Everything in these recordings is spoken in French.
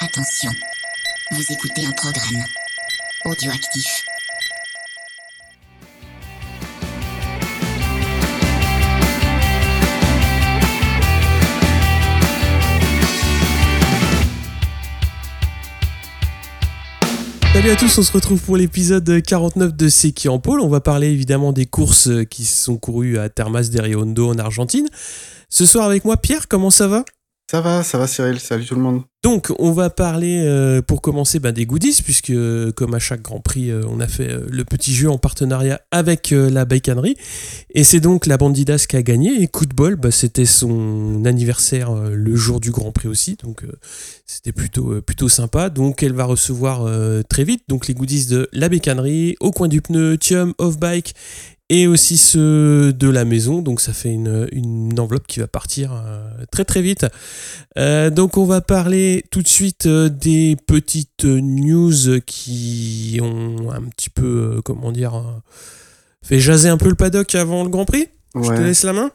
Attention, vous écoutez un programme audioactif. Salut à tous, on se retrouve pour l'épisode 49 de C'est qui en pôle. On va parler évidemment des courses qui sont courues à Termas de Riondo en Argentine. Ce soir avec moi, Pierre, comment ça va? Ça va, ça va Cyril, salut tout le monde. Donc, on va parler euh, pour commencer ben, des goodies, puisque comme à chaque Grand Prix, euh, on a fait euh, le petit jeu en partenariat avec la Bacanerie. Et c'est donc la Bandidas qui a gagné. Et coup de bol, bah, c'était son anniversaire le jour du Grand Prix aussi. Donc, c'était plutôt, plutôt sympa. Donc, elle va recevoir très vite donc, les goodies de la Bécannerie, au coin du pneu, Thium, Off-Bike et aussi ceux de la maison. Donc, ça fait une, une enveloppe qui va partir euh, très très vite. Euh, donc, on va parler tout de suite euh, des petites news qui ont un petit peu, comment dire, fait jaser un peu le paddock avant le Grand Prix. Je te laisse la main.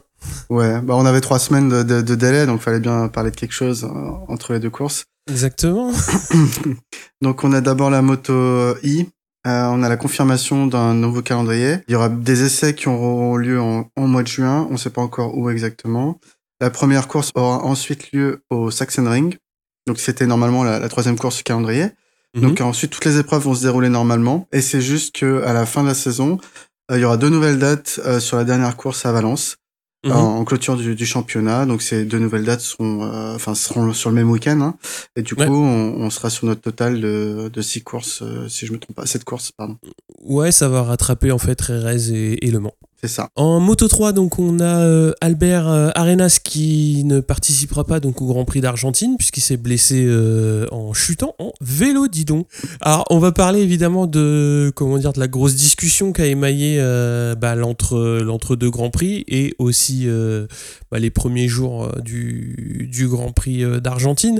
ouais. Bah, on avait trois semaines de, de- de délai, donc fallait bien parler de quelque chose entre les deux courses. Exactement. Donc on a d'abord la moto I. Euh, on a la confirmation d'un nouveau calendrier. Il y aura des essais qui auront lieu en, en mois de juin. On ne sait pas encore où exactement. La première course aura ensuite lieu au Sachsenring. Donc c'était normalement la, la troisième course du calendrier. Donc ensuite toutes les épreuves vont se dérouler normalement. Et c'est juste que à la fin de la saison, euh, il y aura deux nouvelles dates euh, sur la dernière course à Valence. Mhm. en, clôture du, du championnat. Donc ces deux nouvelles dates seront, euh, enfin seront sur le même week-end. hein. Et du Ouais. coup, on, on sera sur notre total de, de six courses, euh, si je me trompe pas, sept courses, pardon. Ouais, ça va rattraper en fait Rérez et, et Le Mans. C'est ça. En Moto 3, donc on a euh, Albert euh, Arenas qui ne participera pas donc au Grand Prix d'Argentine puisqu'il s'est blessé euh, en chutant en vélo, dis donc. Alors on va parler évidemment de comment dire de la grosse discussion qu'a émaillé euh, bah, l'entre l'entre deux Grands Prix et aussi euh, bah, les premiers jours euh, du, du Grand Prix euh, d'Argentine.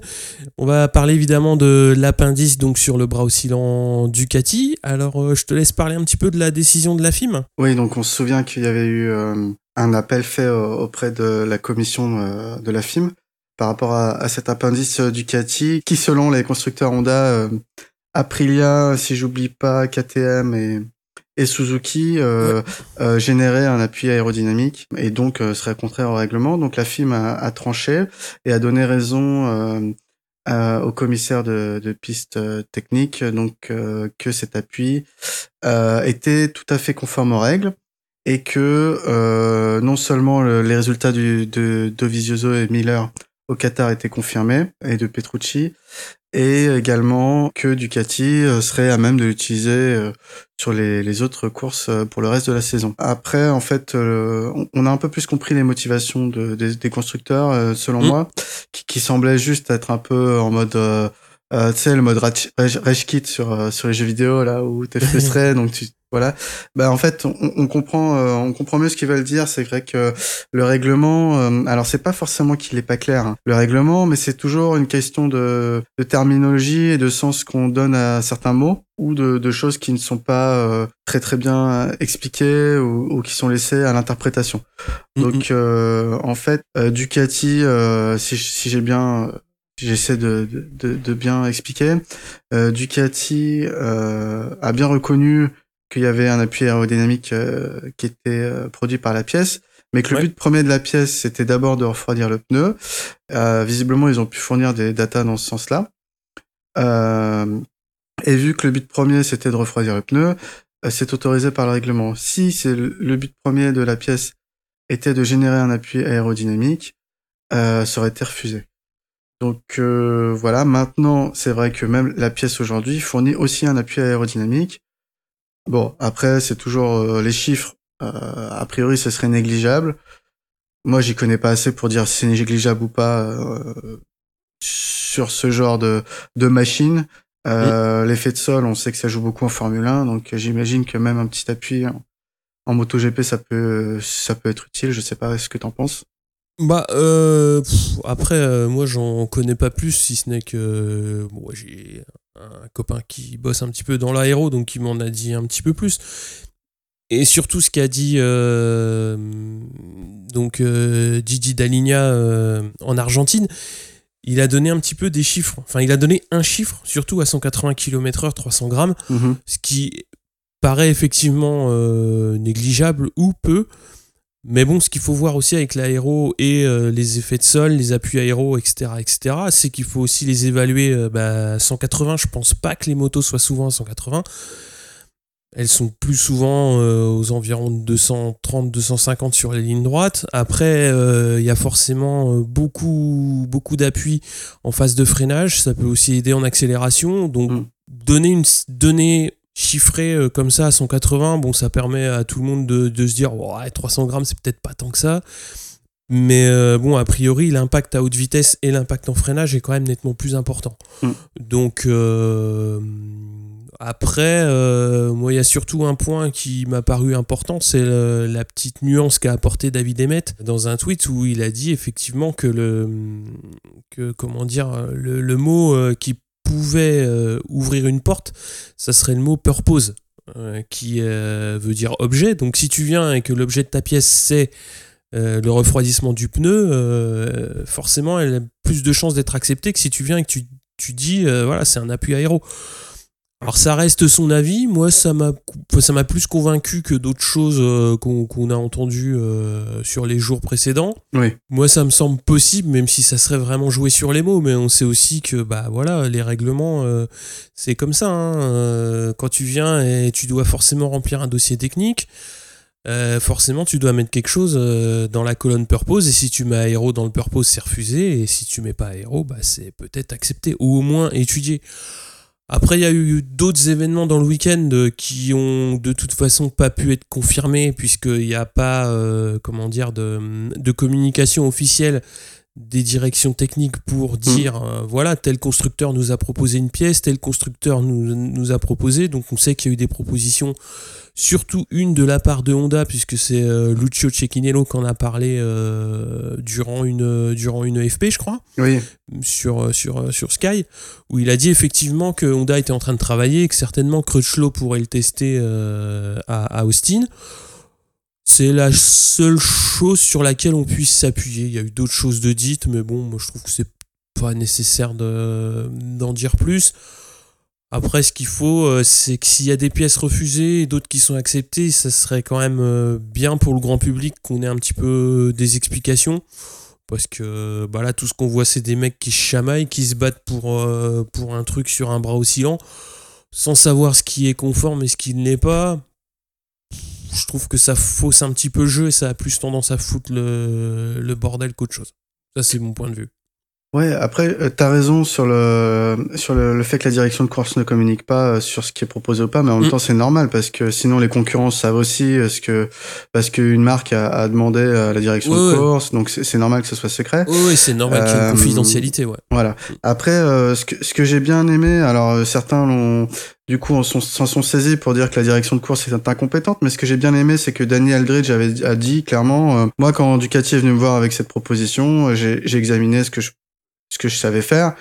On va parler évidemment de l'appendice donc sur le bras oscillant Ducati. Alors euh, je te laisse parler un petit peu de la décision de la FIM. Oui, donc on se souvient qu'il y avait eu euh, un appel fait euh, auprès de la commission euh, de la FIM par rapport à, à cet appendice Ducati qui, selon les constructeurs Honda, Aprilia, si j'oublie pas, KTM et, et Suzuki, euh, euh, générait un appui aérodynamique et donc euh, serait contraire au règlement. Donc la FIM a, a tranché et a donné raison à- au commissaire de, de piste technique, donc que cet appui était tout à fait conforme aux règles et que euh, non seulement le- les résultats du, de Dovizioso et Miller au Qatar étaient confirmés et de Petrucci et également que Ducati euh, serait à même de l'utiliser euh, sur les, les autres courses euh, pour le reste de la saison. Après, en fait, on- a un peu plus compris les motivations de, des, des constructeurs, selon Mm. moi, qui, qui semblaient juste être un peu en mode... euh, tu sais le mode rage, kit sur euh, sur les jeux vidéo là où t'es frustré donc tu voilà. Bah en fait on, on comprend euh, on comprend mieux ce qu'ils veulent dire. C'est vrai que le règlement euh, alors c'est pas forcément qu'il est pas clair hein, le règlement mais c'est toujours une question de, de terminologie et de sens qu'on donne à certains mots ou de, de choses qui ne sont pas euh, très très bien expliquées ou, ou qui sont laissées à l'interprétation. Donc euh, en fait euh, Ducati euh, si, si j'ai bien J'essaie de, de, de- bien expliquer. Euh, Ducati euh, a bien reconnu qu'il y avait un appui aérodynamique euh, qui était euh, produit par la pièce, mais que le Ouais. but premier de la pièce, c'était d'abord de refroidir le pneu. Euh, visiblement, ils ont pu fournir des datas dans ce sens-là. Euh, et vu que le but premier, c'était de refroidir le pneu, euh, c'est autorisé par le règlement. Si c'est le, le but premier de la pièce était de générer un appui aérodynamique, euh, ça aurait été refusé. Donc euh, voilà, maintenant c'est vrai que même la pièce aujourd'hui fournit aussi un appui aérodynamique. Bon, après c'est toujours euh, les chiffres, euh, a priori ce serait négligeable. Moi j'y connais pas assez pour dire si c'est négligeable ou pas euh, sur ce genre de, de machine. Euh, L'effet de sol, on sait que ça joue beaucoup en Formule 1, donc j'imagine que même un petit appui en, en MotoGP ça peut ça peut être utile. Je sais pas ce que t'en penses. Bah, euh, pff, après, euh, moi, j'en connais pas plus, si ce n'est que bon, ouais, j'ai un copain qui bosse un petit peu dans l'aéro, donc il m'en a dit un petit peu plus. Et surtout, ce qu'a dit euh, donc euh, Gigi Dall'Igna euh, en Argentine, il a donné un petit peu des chiffres. Enfin, il a donné un chiffre, surtout à 180 km/h, 300 grammes, Mhm. ce qui paraît effectivement euh, négligeable ou peu. Mais bon, ce qu'il faut voir aussi avec l'aéro et euh, les effets de sol, les appuis aéro, etc., etc., c'est qu'il faut aussi les évaluer euh, bah, à 180. Je pense pas que les motos soient souvent à 180. Elles sont plus souvent euh, aux environs de 230-250 sur les lignes droites. Après, euh, il y a forcément beaucoup, beaucoup d'appui en phase de freinage. Ça peut aussi aider en accélération. Donc, Mm. donner une s- donnée chiffrée euh, comme ça à 180, bon, ça permet à tout le monde de, de se dire ouais, 300 grammes, c'est peut-être pas tant que ça. Mais euh, bon, a priori, l'impact à haute vitesse et l'impact en freinage est quand même nettement plus important. Mm. Donc, euh, après, moi, il y a surtout un point qui m'a paru important, c'est la petite nuance qu'a apporté David Emmett dans un tweet où il a dit effectivement que le, que, comment dire, le, le mot qui pouvait euh, ouvrir une porte, ça serait le mot purpose, euh, qui euh, veut dire objet. Donc, si tu viens et que l'objet de ta pièce c'est le refroidissement du pneu, forcément, elle a plus de chances d'être acceptée que si tu viens et que tu, tu dis, voilà, c'est un appui aéro. Alors ça reste son avis, moi ça m'a ça m'a plus convaincu que d'autres choses euh, qu'on a entendues euh, sur les jours précédents. Oui. Moi ça me semble possible, même si ça serait vraiment joué sur les mots, mais on sait aussi que bah voilà les règlements euh, c'est comme ça. hein. Quand tu viens et tu dois forcément remplir un dossier technique, euh, forcément tu dois mettre quelque chose euh, dans la colonne purpose et si tu mets aéro dans le purpose c'est refusé et si tu mets pas aéro bah c'est peut-être accepté ou au moins étudié. Après, il y a eu d'autres événements dans le week-end euh, qui ont de toute façon pas pu être confirmés puisqu'il n'y a pas, euh, comment dire, de, de communication officielle des directions techniques pour dire euh, voilà tel constructeur nous a proposé une pièce tel constructeur nous, nous a proposé donc on sait qu'il y a eu des propositions surtout une de la part de Honda puisque c'est euh, Lucio Cecchinello qui en a parlé euh, durant une durant une FP je crois Oui. sur, sur, sur Sky, où il a dit effectivement que Honda était en train de travailler et que certainement Crutchlow pourrait le tester à, à Austin. C'est la seule chose sur laquelle on puisse s'appuyer. Il y a eu d'autres choses de dites, mais bon, moi je trouve que c'est pas nécessaire de- d'en dire plus. Après, ce qu'il faut, euh, c'est que s'il y a des pièces refusées et d'autres qui sont acceptées, ça serait quand même euh, bien pour le grand public qu'on ait un petit peu des explications. Parce que bah là, tout ce qu'on voit, c'est des mecs qui chamaillent, qui se battent pour, euh, pour un truc sur un bras oscillant, sans savoir ce qui est conforme et ce qui ne l'est pas. Je trouve que ça fausse un petit peu le jeu et ça a plus tendance à foutre le, le bordel qu'autre chose. Ça, c'est mon point de vue. Ouais, après, euh, t'as raison sur le sur le, le fait que la direction de course ne communique pas euh, sur ce qui est proposé ou pas, mais en même Mm. temps c'est normal parce que sinon les concurrents savent aussi euh, ce que parce qu'une marque a, a demandé à la direction Ouais, de ouais. course, donc c'est normal que ce soit secret. Oui, c'est normal qu'il y ait une confidentialité, ouais. Voilà. Après, euh, ce que, ce que j'ai bien aimé, alors euh, certains l'ont, du coup, en sont- s'en sont saisis pour dire que la direction de course est incompétente, mais ce que j'ai bien aimé, c'est que Danny Aldridge avait a dit clairement, euh, moi, quand Ducati est venu me voir avec cette proposition, j'ai j'ai examiné ce que je ce que je savais faire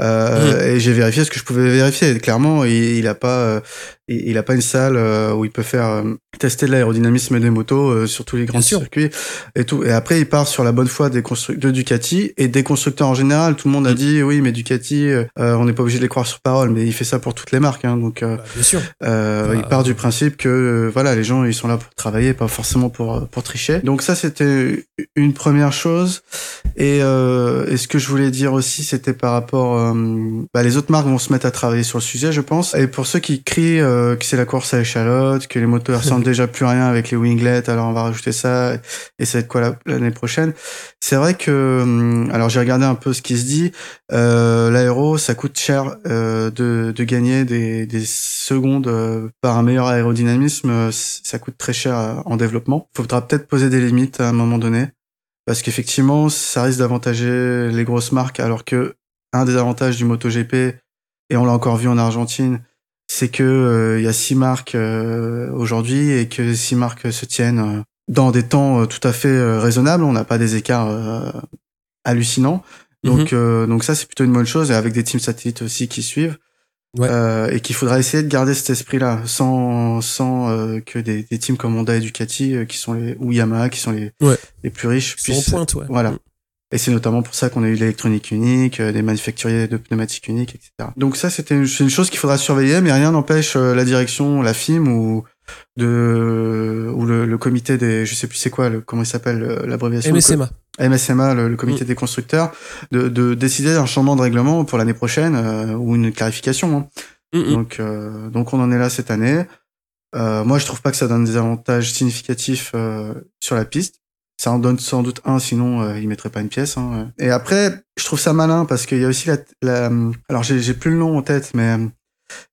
euh, et j'ai vérifié ce que je pouvais vérifier. Clairement, il, il a pas, euh, il, il a pas une salle euh, où il peut faire tester l'aérodynamisme des motos sur tous les grands circuits et tout. Et après, il part sur la bonne foi des constructeurs de Ducati et des constructeurs en général. Tout le monde a Mm. dit oui, mais Ducati, euh, on n'est pas obligé de les croire sur parole, mais il fait ça pour toutes les marques. Hein, donc, euh, Bah, bien sûr. Bah, il part du principe que voilà, les gens ils sont là pour travailler, pas forcément pour pour tricher. Donc ça c'était une première chose. Et, euh, et ce que je voulais dire aussi, c'était par rapport, euh, bah, les autres marques vont se mettre à travailler sur le sujet, je pense. Et pour ceux qui crient euh, que c'est la course à échalote, que les motos ressemblent déjà plus à rien avec les winglets, alors on va rajouter ça et ça va être quoi la- l'année prochaine. C'est vrai que, hum, alors j'ai regardé un peu ce qui se dit. Euh, L'aéro, ça coûte cher euh, de, de gagner des, des secondes euh, par un meilleur aérodynamisme. euh, Ça coûte très cher euh, en développement. Faudra peut-être poser des limites à un moment donné, parce qu'effectivement, ça risque d'avantager les grosses marques, alors que un des avantages du MotoGP, et on l'a encore vu en Argentine, c'est que euh, il y a six marques euh, aujourd'hui et que six marques se tiennent euh, dans des temps euh, tout à fait raisonnables. On n'a pas des écarts euh, hallucinants. Donc, euh, donc ça, c'est plutôt une bonne chose, et avec des teams satellites aussi qui suivent. Ouais. Euh, et qu'il faudra essayer de garder cet esprit-là, sans, sans euh, que des, des teams comme Honda et Ducati, euh, qui sont les, ou Yamaha, qui sont les, Ouais. les plus riches, Ils sont en puissent, pointe, ouais. voilà. Et c'est notamment pour ça qu'on a eu l'électronique unique, euh, des manufacturiers de pneumatiques uniques, etc. Donc ça, c'était une, c'est une chose qu'il faudra surveiller, mais rien n'empêche euh, la direction, la FIM ou de ou le, le comité des, je sais plus c'est quoi, le, comment il s'appelle euh, l'abréviation. le MSMA. MSMA, le, le comité Mm. des constructeurs, de, de décider d'un changement de règlement pour l'année prochaine euh, ou une clarification. hein. Mm, mm. Donc, euh, donc on en est là cette année. Euh, moi, je trouve pas que ça donne des avantages significatifs euh, sur la piste. Ça en donne sans doute un, sinon euh, ils mettraient pas une pièce. Hein. Et après, je trouve ça malin parce qu'il y a aussi la, la alors j'ai plus le nom en tête, mais euh,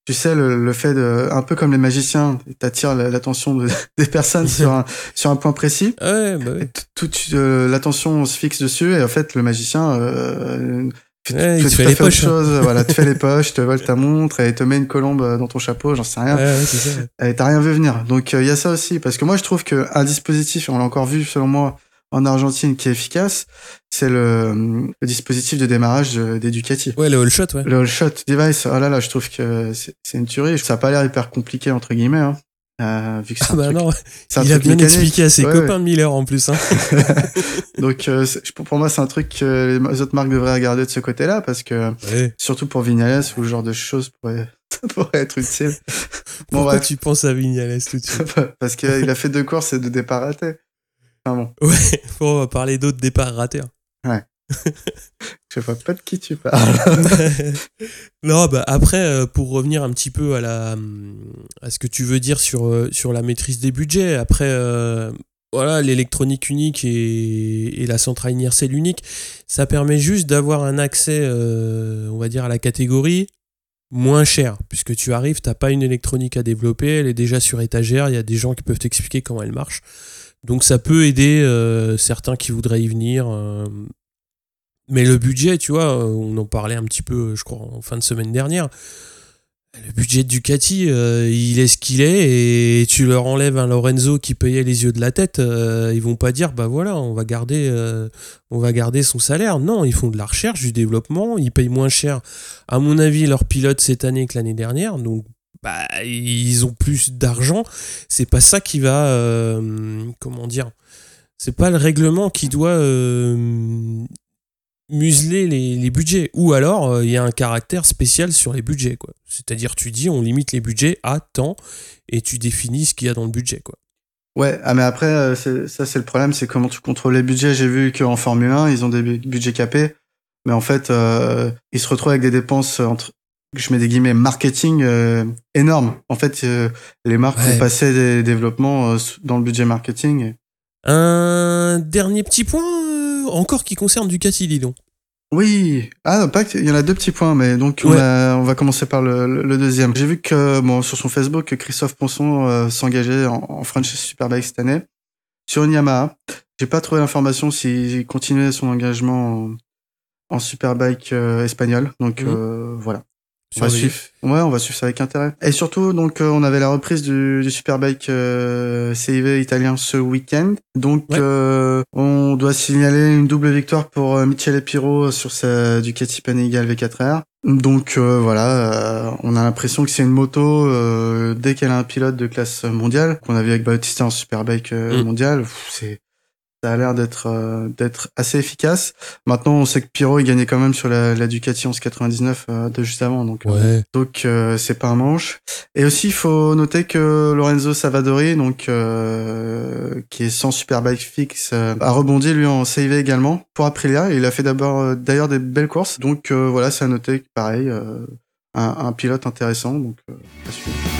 tu sais le, le fait de un peu comme les magiciens, t'attires la- l'attention de- des personnes sur un sur un point précis. Ouais, bah t- toute euh, l'attention se fixe dessus et en fait le magicien euh, il te tout fait à les poches, hein. chose. voilà, te fait les poches, te vole ta montre et te met une colombe dans ton chapeau, j'en sais rien. Ouais, ouais, ça. Et t'as rien vu venir. Donc il y a ça aussi parce que moi je trouve que un dispositif, on l'a encore vu selon moi en Argentine, qui est efficace, c'est le, le dispositif de démarrage des Ducati. Ouais, le all shot, ouais. Le all shot device, oh là là, je trouve que c'est c'est une tuerie. Ça a pas l'air hyper compliqué entre guillemets, hein, euh, vu que c'est Ah un bah truc- non, il a bien mécanique. expliqué à ses Ouais, copains de Miller en plus. Hein. Donc euh, pour moi c'est un truc que les autres marques devraient regarder de ce côté-là parce que Ouais. surtout pour Vignales ou ce genre de choses pourrait, pourrait être utile. Bon Pourquoi bref, tu penses à Vignales tout de suite? Parce qu'il a fait deux courses et deux départs ratés. Enfin bon, Ouais, on va parler d'autres départs ratés. hein. Je vois pas de qui tu parles. non, bah après, euh, pour revenir un petit peu à la à ce que tu veux dire sur euh, sur la maîtrise des budgets. Après, euh, voilà, l'électronique unique et, et la centrale inertielle unique, ça permet juste d'avoir un accès, on va dire, à la catégorie moins cher, puisque tu arrives, t'as pas une électronique à développer, elle est déjà sur étagère, il y a des gens qui peuvent t'expliquer comment elle marche. Donc ça peut aider certains qui voudraient y venir. Mais le budget, tu vois, euh, on en parlait un petit peu, je crois, en fin de semaine dernière. Le budget de Ducati, euh, il est ce qu'il est, et tu leur enlèves un Lorenzo qui payait les yeux de la tête, euh, ils vont pas dire, bah voilà, on va garder, euh, on va garder son salaire. Non, ils font de la recherche, du développement, ils payent moins cher, à mon avis, leurs pilotes cette année que l'année dernière, donc bah, ils ont plus d'argent. C'est pas ça qui va, comment dire, c'est pas le règlement qui doit museler les, les budgets. Ou alors, euh, il y a un caractère spécial sur les budgets. quoi. C'est-à-dire, tu dis, on limite les budgets à temps et tu définis ce qu'il y a dans le budget. quoi. Ouais, ah mais après, euh, c'est- ça c'est le problème, c'est comment tu contrôles les budgets. J'ai vu qu'en Formule 1, ils ont des bu- budgets capés, mais en fait, euh, ils se retrouvent avec des dépenses entre, je mets des guillemets, marketing euh, énormes. En fait, euh, les marques Ouais. ont passé des développements dans le budget marketing. Un dernier petit point, encore qui concerne Ducati, dis donc. Oui, ah pas il y en a deux petits points, mais donc on, Ouais. a- on va commencer par le, le- le deuxième. J'ai vu que bon sur son Facebook, que Christophe Ponson euh, s'engageait en, en French Superbike cette année sur une Yamaha. J'ai pas trouvé l'information s'il continuait son engagement en, en Superbike euh, espagnol, donc Mhm. euh, voilà. On va suivre. Ouais, on va suivre ça avec intérêt. Et surtout, donc, euh, on avait la reprise du, du Superbike euh, CIV italien ce week-end. Donc, Ouais. euh, on doit signaler une double victoire pour euh, Michele Piro sur sa Ducati Panigale V4R. Donc euh, voilà, euh, on a l'impression que c'est une moto euh, dès qu'elle a un pilote de classe mondiale, qu'on a vu avec Bautista en Superbike Mm. mondial. C'est ça a l'air d'être euh, d'être assez efficace. Maintenant, on sait que Piro il gagnait quand même sur la, la Ducati 1199 euh, de juste avant, donc euh, donc c'est pas un manche. Et aussi, il faut noter que Lorenzo Savadori, donc qui est sans Superbike fixe, a rebondi lui en CIV également pour Aprilia. Et il a fait d'abord d'ailleurs des belles courses. Donc voilà, c'est à noter, pareil, un, un pilote intéressant. Donc à suivre.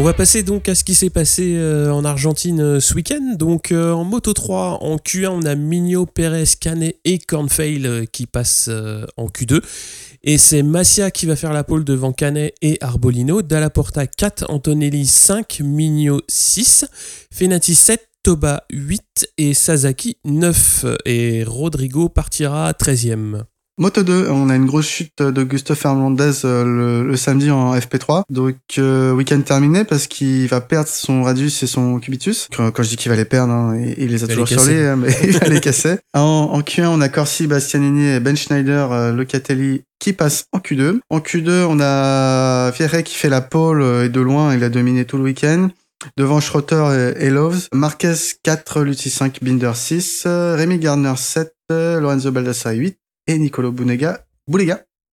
On va passer donc à ce qui s'est passé euh, en Argentine euh, ce week-end. Donc euh, en Moto 3, en Q1, on a Migno, Perez, Canet et Cornfail qui passent en Q2. Et c'est Massia qui va faire la pole devant Canet et Arbolino. Dalla Porta 4, Antonelli 5, Migno 6, Fenati 7, Toba 8 et Sasaki 9. Et Rodrigo partira 13e. Moto 2, on a une grosse chute de Gustave Fernandez euh, le, le samedi en FP3. Donc euh, week-end terminé parce qu'il va perdre son radius et son cubitus. Quand, quand je dis qu'il va les perdre, hein, il, il les a Il toujours les sur lui, hein, mais il va les casser. En, en Q1, on a Corsi, Bastianini et Ben Schneider, euh, Locatelli qui passent en Q2. En Q2, on a Fierre qui fait la pole euh, et de loin, il a dominé tout le week-end. Devant Schroeter et, et Loves. Marquez 4, Lutti 5, Binder 6. euh, Rémi Gardner 7, euh, Lorenzo Baldassare 8. Et Nicolo Boulega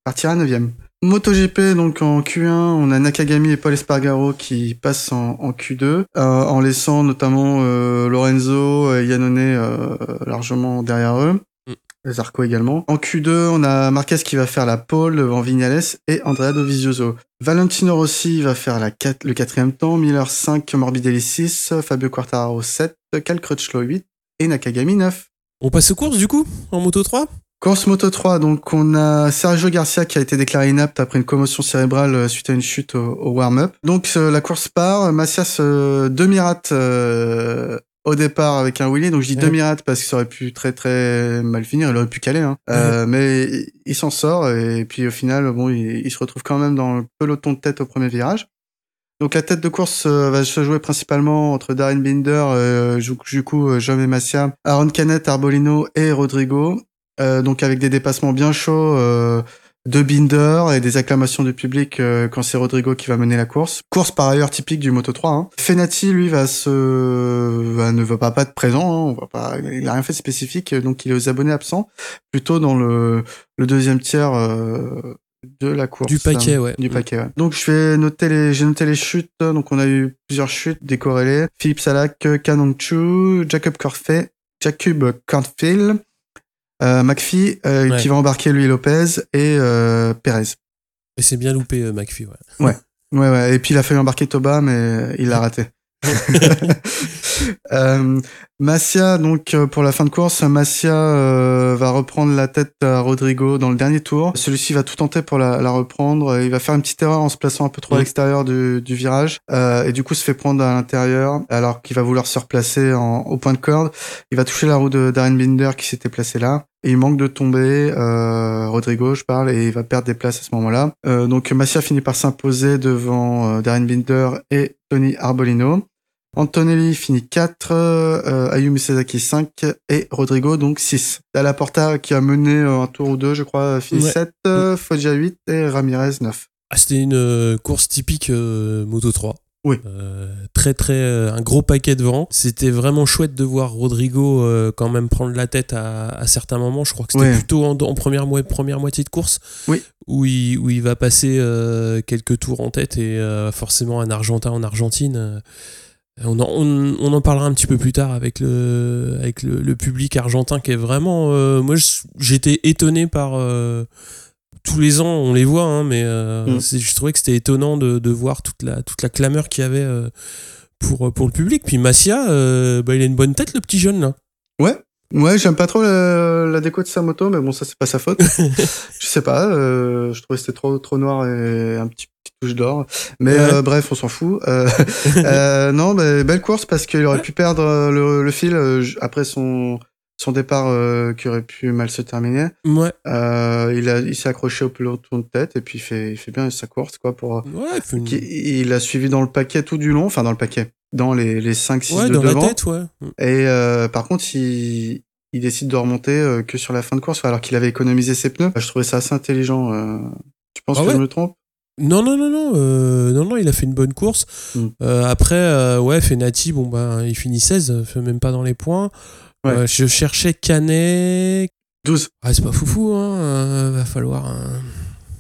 partira 9ème. MotoGP, donc en Q1, on a Nakagami et Paul Espargaro qui passent en, en Q2, euh, en laissant notamment euh, Lorenzo et Yannone euh, largement derrière eux. Mm. Zarco également. En Q2, on a Marquez qui va faire la pole devant Vignales et Andrea Dovizioso. Valentino Rossi va faire la 4, le quatrième temps, Miller 5, Morbidelli 6, Fabio Quartararo 7, Cal Crutchlow 8 et Nakagami 9. On passe aux courses du coup en moto 3 Course Moto 3, donc on a Sergio Garcia qui a été déclaré inapte après une commotion cérébrale euh, suite à une chute au, au warm-up. Donc euh, la course part, Macias euh, demi-rate euh, au départ avec un wheelie, donc je dis Ouais. demi-rate parce que ça aurait pu très très mal finir, il aurait pu caler, hein. Euh, mais il, il s'en sort et puis au final, bon, il, il se retrouve quand même dans le peloton de tête au premier virage. Donc la tête de course va se jouer principalement entre Darren Binder, euh, Juku, euh, Jaume Massia, Aaron Canet, Arbolino et Rodrigo. Euh, donc avec des dépassements bien chauds euh, de Binder et des acclamations du public euh, quand c'est Rodrigo qui va mener la course. Course par ailleurs typique du Moto 3. Hein. Fenati lui va se va- ne va pas pas être présent. Hein, on va pas, il a rien fait de spécifique donc il est aux abonnés absents plutôt dans le le deuxième tiers. euh, de la course. Du paquet, hein, ouais. Du paquet, ouais. Donc, je vais noter les, j'ai noté les chutes. Donc, on a eu plusieurs chutes décorrélées. Philippe Salak, Canon Chu, Jacob Corfet, Jacob Cornfield, euh, McPhee, euh, Ouais. qui va embarquer lui Lopez et euh, Perez. Et c'est bien loupé euh, McPhee, ouais. Ouais, ouais. Et puis il a fallu embarquer Toba, mais il l'a raté. euh, Massia, donc euh, pour la fin de course, Massia euh, va reprendre la tête à Rodrigo dans le dernier tour. Celui-ci va tout tenter pour la, la reprendre. Il va faire une petite erreur en se plaçant un peu trop à l'extérieur du, du virage euh, et du coup se fait prendre à l'intérieur alors qu'il va vouloir se replacer en, au point de corde. Il va toucher la roue de Darren Binder qui s'était placé là. Et il manque de tomber, euh, Rodrigo, je parle, et il va perdre des places à ce moment-là. Euh, donc Massia finit par s'imposer devant euh, Darren Binder et Tony Arbolino. Antonelli finit 4, euh, Ayumi Sasaki 5 et Rodrigo donc 6. Dalla Porta qui a mené un tour ou deux, je crois, finit Ouais. 7, euh, Foggia 8 et Ramirez 9. Ah, C'était une course typique Moto 3. Oui. Euh, très très euh, un gros paquet de vent. C'était vraiment chouette de voir Rodrigo euh, quand même prendre la tête à, à certains moments. Je crois que c'était Ouais. plutôt en, en première, mo- première moitié de course Oui. où, il, où il va passer quelques tours en tête et forcément un Argentin en Argentine. on en, on, on en parlera un petit peu plus tard avec le, avec le, le public argentin qui est vraiment. moi, j'étais étonné par. Euh, tous les ans, on les voit, hein, mais euh, Mm. je trouvais que c'était étonnant de, de voir toute la, toute la clameur qu'il y avait euh, pour, pour le public. Puis Massia, euh, bah, il a une bonne tête, le petit jeune là. Ouais. Ouais, j'aime pas trop la, la déco de sa moto, mais bon, ça c'est pas sa faute. je sais pas, euh, je trouvais que c'était trop trop noir et un petit touche d'or. Mais Ouais. euh, bref, on s'en fout. Euh, euh, non, bah, belle course parce qu'il aurait pu perdre euh, le, le fil euh, après son son départ euh, qui aurait pu mal se terminer. Ouais, Euh, il a il s'est accroché au peloton de tête et puis il fait il fait bien sa course quoi pour ouais, il une- a suivi dans le paquet tout du long, enfin dans le paquet, dans les les 5 6 ouais, de dans devant. la tête, ouais. Et euh, par contre, il, il décide de remonter euh, que sur la fin de course, alors qu'il avait économisé ses pneus. Je trouvais ça assez intelligent. euh. Tu penses Ah que ouais je me trompe? Non, non, non, non, euh, non, non, il a fait une bonne course. Mm. Euh, après, euh, ouais, Fenati, bon, bah, il finit 16, euh, fait même pas dans les points. Ouais. Euh, je cherchais Canet. 12. Ah, c'est pas foufou, hein. euh, va falloir. un-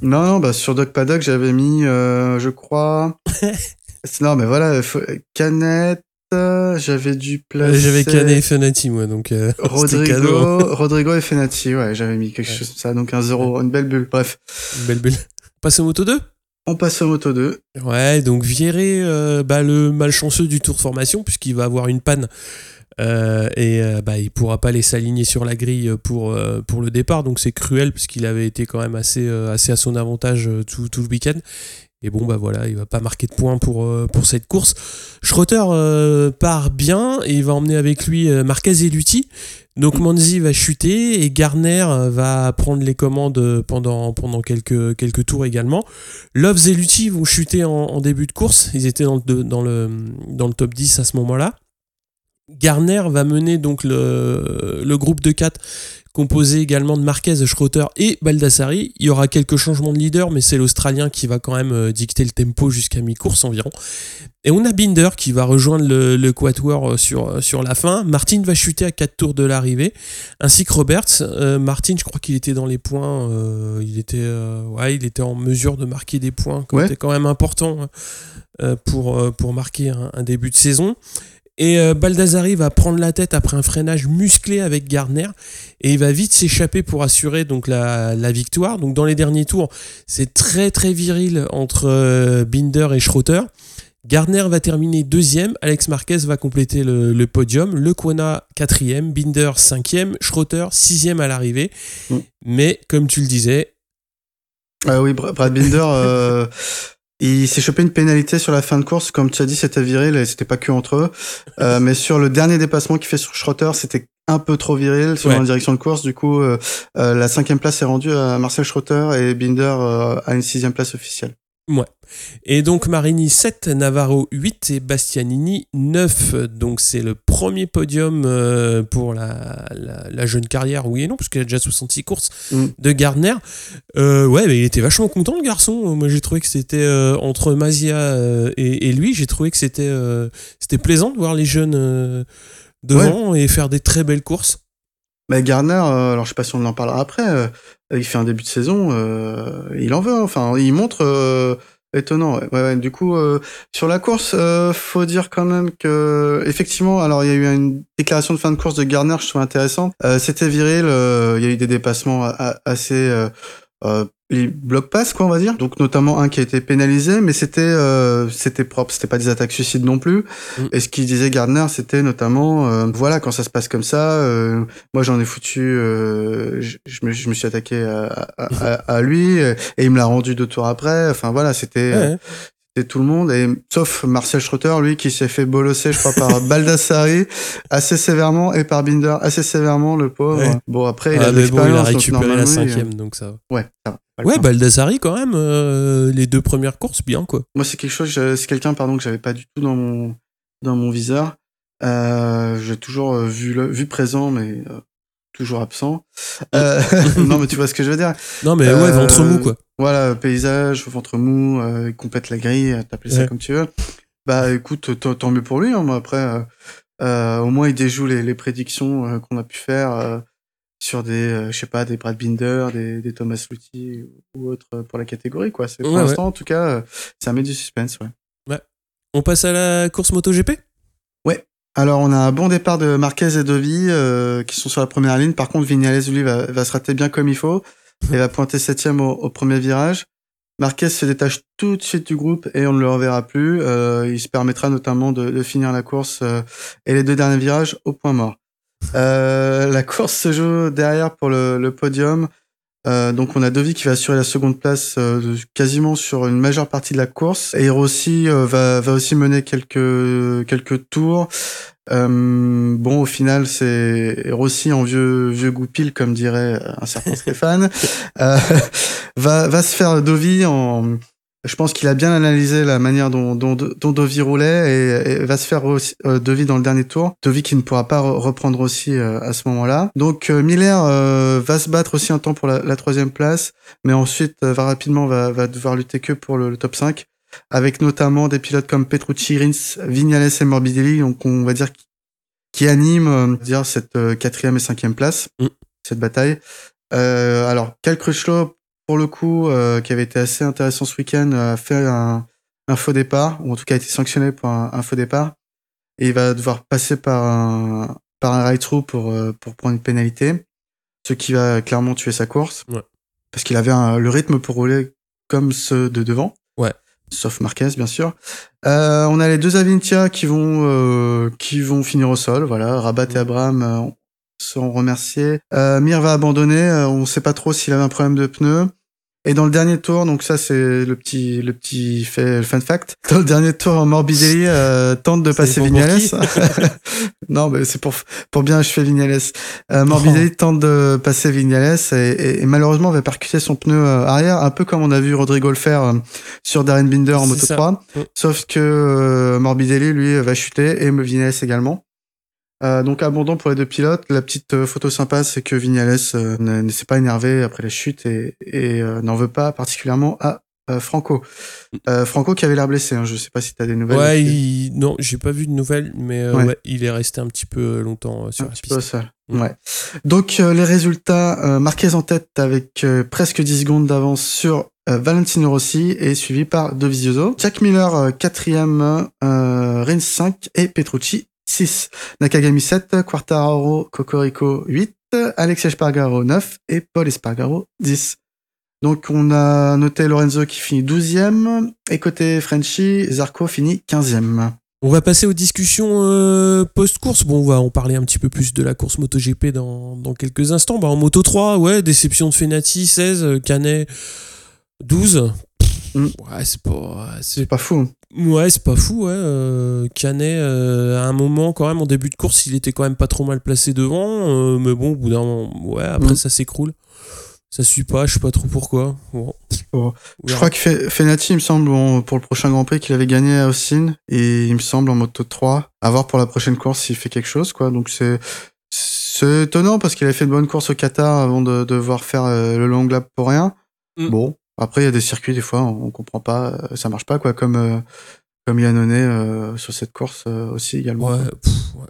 Non, non, bah sur Doc Paddock, j'avais mis, euh, je crois. non, mais voilà, faut- Canette. euh, J'avais dû placer. J'avais Canet et Fenati, moi, donc. euh, c'était cadeau. Rodrigo, Rodrigo et Fenati, ouais, j'avais mis quelque Ouais. chose comme ça, donc un zéro, une belle bulle. Bref, Une belle bulle. On passe au Moto 2 on passe au Moto 2. Ouais, donc euh, bah, le malchanceux du tour de formation, puisqu'il va avoir une panne. Euh, et euh, bah, il pourra pas les s'aligner sur la grille pour, euh, pour le départ, donc c'est cruel puisqu'il avait été quand même assez, euh, assez à son avantage tout, tout le week-end. Et bon, bah voilà, il va pas marquer de points pour, pour cette course. Schroeter part bien et il va emmener avec lui Marquez et Lutti. Donc Manzi va chuter et Garner va prendre les commandes pendant, pendant quelques, quelques tours également. Loves et Lutti vont chuter en, en début de course. Ils étaient dans le, dans le, dans le top 10 à ce moment-là. Garner va mener donc le, le groupe de 4 composé également de Marquez, Schroeter et Baldassari. Il y aura quelques changements de leader, mais c'est l'Australien qui va quand même euh, dicter le tempo jusqu'à mi-course environ. Et on a Binder qui va rejoindre le, le quatuor euh, sur, euh, sur la fin. Martin va chuter à 4 tours de l'arrivée, ainsi que Roberts. Martin, je crois qu'il était dans les points. il, était, ouais, il était en mesure de marquer des points, c'était quand même important pour, pour marquer un début de saison. Et euh, Baldassari va prendre la tête après un freinage musclé avec Gardner et il va vite s'échapper pour assurer donc la, victoire. Donc dans les derniers tours, c'est très très viril entre euh, Binder et Schroeter. Gardner va terminer deuxième, Alex Marquez va compléter le, podium, Le quatrième, Binder cinquième, Schroeter sixième à l'arrivée. Mm. Mais comme tu le disais, ah oui, Brad Binder, euh, Il s'est chopé une pénalité sur la fin de course, comme tu as dit, c'était viril et c'était pas que entre eux. Euh, mais sur le dernier dépassement qu'il fait sur Schrotter, c'était un peu trop viril sur la direction de course. Du coup, euh, euh, la cinquième place est rendue à Marcel Schrotter et Binder à une sixième place officielle. Ouais. Et donc Marini 7, Navarro 8 et Bastianini 9. Donc c'est le premier podium euh, pour la, la, jeune carrière, oui et non, parce qu'il a déjà 66 courses mm. de Gardner. Euh, ouais, mais il était vachement content le garçon. Moi j'ai trouvé que c'était euh, entre Mazia et, lui, j'ai trouvé que c'était c'était plaisant de voir les jeunes devant et faire des très belles courses. Mais Gardner, alors je sais pas si on en parlera après, il fait un début de saison, il en veut. Enfin, il montre Étonnant, ouais. du coup, euh, sur la course, euh, faut dire quand même que, effectivement, alors il y a eu une déclaration de fin de course de Garner, je trouve intéressante. Euh, C'était viril, euh, il y a eu des dépassements assez euh, les blocs pass quoi on va dire. Donc notamment un qui a été pénalisé mais c'était euh, c'était propre. C'était pas des attaques suicides non plus. Mm. et ce qu'il disait Gardner c'était notamment euh, voilà quand ça se passe comme ça euh, moi j'en ai foutu je, me, je me suis attaqué à, à, à, lui et il me l'a rendu deux tours après. Enfin voilà c'était tout le monde, et sauf Marcel Schroeter, lui, qui s'est fait bolosser, je crois, par Baldassari assez sévèrement et par Binder assez sévèrement, le pauvre. Bon, après, il, a, bon, il a récupéré la cinquième, donc ça va. Ouais, ça va. Ouais, Baldassari quand même, euh, les deux premières courses, bien quoi. Moi, c'est quelque chose, c'est quelqu'un, pardon, que j'avais pas du tout dans mon dans mon viseur. Euh, j'ai toujours euh, vu le vu présent, mais euh, toujours absent. Euh, non, mais tu vois ce que je veux dire. Non, mais ouais, ventre mou quoi. Voilà, paysage, ventre mou, euh, complète la grille, t'appelles ça comme tu veux. Bah écoute, tant mieux pour lui. Hein, moi, après, euh, euh, au moins il déjoue les, les prédictions euh, qu'on a pu faire euh, sur des, je sais pas, des Brad Binder, des, des Thomas Lutti ou autres pour la catégorie. quoi. C'est, pour l'instant, en tout cas, ça met du suspense. Ouais. ouais. On passe à la course MotoGP? Ouais. Alors on a un bon départ de Marquez et Dovi qui sont sur la première ligne. Par contre, Vignales lui va, va se rater bien comme il faut. Il va pointer septième au, premier virage. Marquez se détache tout de suite du groupe et on ne le reverra plus. Euh, il se permettra notamment de, de finir la course euh, et les deux derniers virages au point mort. Euh, la course se joue derrière pour le, le podium. Euh, donc on a Dovi qui va assurer la seconde place euh, quasiment sur une majeure partie de la course. Et Rossi va, va aussi mener quelques quelques tours. Euh, bon, au final, c'est Rossi en vieux vieux goupil, comme dirait un certain Stéphane, euh, va va se faire Dovi en. Je pense qu'il a bien analysé la manière dont, dont, dont Dovi roulait et, va se faire aussi, euh, Dovi dans le dernier tour. Dovi qui ne pourra pas reprendre aussi euh, à ce moment-là. Donc Miller va se battre aussi un temps pour la, la troisième place, mais ensuite va rapidement va, va devoir lutter que pour le, le top 5 avec notamment des pilotes comme Petrucci, Rins, Vignales et Morbidelli, donc on va dire qui anime euh, dire cette euh, quatrième et cinquième place, mm. cette bataille. Euh, alors, Cal Crutchlow, pour le coup, euh, qui avait été assez intéressant ce week-end, a fait un, un, faux départ, ou en tout cas a été sanctionné pour un, un faux départ, et il va devoir passer par un, par un ride-through pour, pour prendre une pénalité, ce qui va clairement tuer sa course, ouais. parce qu'il avait un, le rythme pour rouler comme ceux de devant. Ouais sauf Marquez bien sûr. Euh, on a les deux Avintia qui vont euh, qui vont finir au sol, voilà. Rabat et Abraham euh, sont remerciés. Euh, Mir va abandonner, euh, on sait pas trop s'il avait un problème de pneus. Et dans le dernier tour, donc ça c'est le petit le petit fait le fun fact. Dans le dernier tour, Morbidelli euh, tente de passer Vignales. non, mais c'est pour pour bien achever Vignales. Euh, Morbidelli tente de passer Vignales et, et, et, malheureusement va percuter son pneu euh, arrière, un peu comme on a vu Rodrigo le faire euh, sur Darren Binder en Moto 3. Mm. Sauf que euh, Morbidelli lui va chuter et Vignales également. Euh, donc abondant pour les deux pilotes. La petite euh, photo sympa, c'est que Vignales euh, ne, ne s'est pas énervé après la chute et, et euh, n'en veut pas particulièrement à euh, Franco. Euh, Franco qui avait l'air blessé. Hein, je sais pas si tu as des nouvelles. Ouais, il... non, j'ai pas vu de nouvelles, mais euh, Ouais. ouais, il est resté un petit peu longtemps sur un la petit piste. peu. Mm. Ouais. Donc euh, les résultats, euh, Marquez en tête avec euh, presque 10 secondes d'avance sur euh, Valentino Rossi et suivi par Dovizioso. Jack Miller quatrième, euh, Rins 5 et Petrucci 6. Nakagami 7, Quartararo, Cocorico 8, Alexia Espargaro 9 et Paul Espargaro 10. Donc on a noté Lorenzo qui finit 12e et côté Frenchy, Zarco finit 15e. On va passer aux discussions euh, post-course. Bon, on va en parler un petit peu plus de la course MotoGP dans, dans quelques instants. Bah, en Moto 3, ouais, déception de Fenati, 16, euh, Canet, 12. Pff, Mm. Ouais, c'est pas. C'est C'est, pas fou. Ouais, c'est pas fou, ouais. Euh, Canet, euh, à un moment, quand même, en début de course, il était quand même pas trop mal placé devant. euh, mais bon, au bout d'un moment, ouais, après, Mm. ça s'écroule. Ça suit pas, je sais pas trop pourquoi. Bon. On Je crois que Fe- Fenati, il me semble, bon, pour le prochain Grand Prix, qu'il avait gagné à Austin, et il me semble en moto 3. À voir pour la prochaine course s'il fait quelque chose, quoi. Donc c'est, c'est étonnant parce qu'il avait fait une bonne course au Qatar avant de devoir faire euh, le long lap pour rien. Mm. Bon. Après, il y a des circuits, des fois, on, on comprend pas, euh, ça marche pas, quoi, comme, euh, comme Yannone euh, sur cette course euh, aussi également. Ouais, pff, ouais.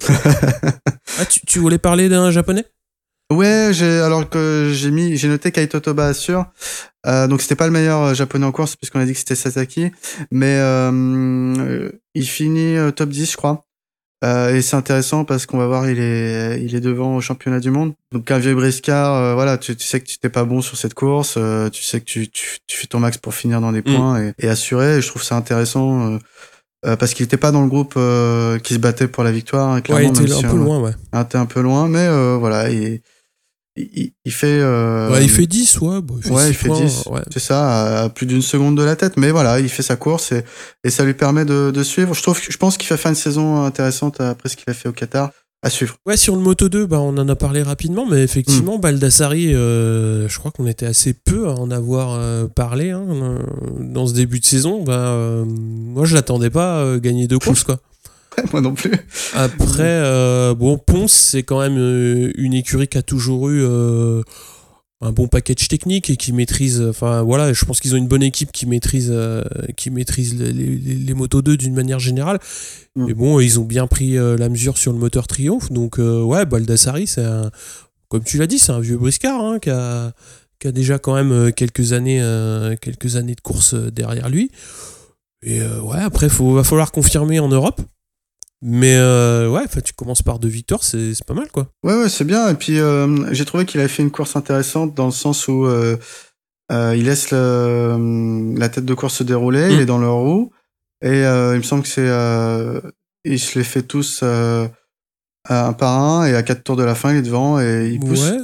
Ah, tu, tu voulais parler d'un japonais? Ouais, j'ai alors que j'ai mis, j'ai noté Kaito Toba assure. Euh, donc c'était pas le meilleur japonais en course puisqu'on a dit que c'était Sasaki, mais euh, il finit top 10 je crois. Euh, et c'est intéressant parce qu'on va voir il est il est devant au championnat du monde. Donc un vieux briscard, euh, voilà, tu, tu sais que tu t'es pas bon sur cette course, euh, tu sais que tu, tu, tu fais ton max pour finir dans des Mm. points et, et assurer. Et je trouve ça intéressant. parce qu'il était pas dans le groupe qui se battait pour la victoire. hein, Ouais, il était un si, peu loin, ouais. ah, t'es un peu loin, mais voilà, il, il, il fait. euh, Ouais, il fait 10, ouais. Bon, il fait ouais, six il fait points, 10. ouais. C'est ça, à, à plus d'une seconde de la tête. Mais voilà, il fait sa course et, et ça lui permet de, de suivre. Je trouve, je pense qu'il va faire une saison intéressante après ce qu'il a fait au Qatar à suivre. Ouais, sur le Moto 2, bah, on en a parlé rapidement, mais effectivement, Baldassari, euh, je crois qu'on était assez peu à en avoir euh, parlé hein, euh, dans ce début de saison. Bah, moi, je l'attendais pas euh, gagner deux courses, quoi. Moi non plus. Après, euh, bon, Ponce, c'est quand même euh, une écurie qui a toujours eu euh, un bon package technique et qui maîtrise. Enfin, voilà, je pense qu'ils ont une bonne équipe qui maîtrise, euh, qui maîtrise les, les, les Moto 2 d'une manière générale. Mm. Mais bon, ils ont bien pris la mesure sur le moteur Triomphe. Donc, ouais, Baldassari, c'est un. Comme tu l'as dit, c'est un vieux briscard hein, qui, a, qui a déjà quand même quelques années, quelques années de course derrière lui. Et ouais, après, il va falloir confirmer en Europe. Mais euh, ouais, tu commences par deux victoires, c'est pas mal quoi. Ouais, ouais, c'est bien. Et puis, euh, j'ai trouvé qu'il avait fait une course intéressante dans le sens où euh, euh, il laisse le- la tête de course se dérouler, il Mm. est dans leur roue. Et il me semble que c'est. Il se les fait tous un par un, et à quatre tours de la fin, il est devant et il pousse Ouais,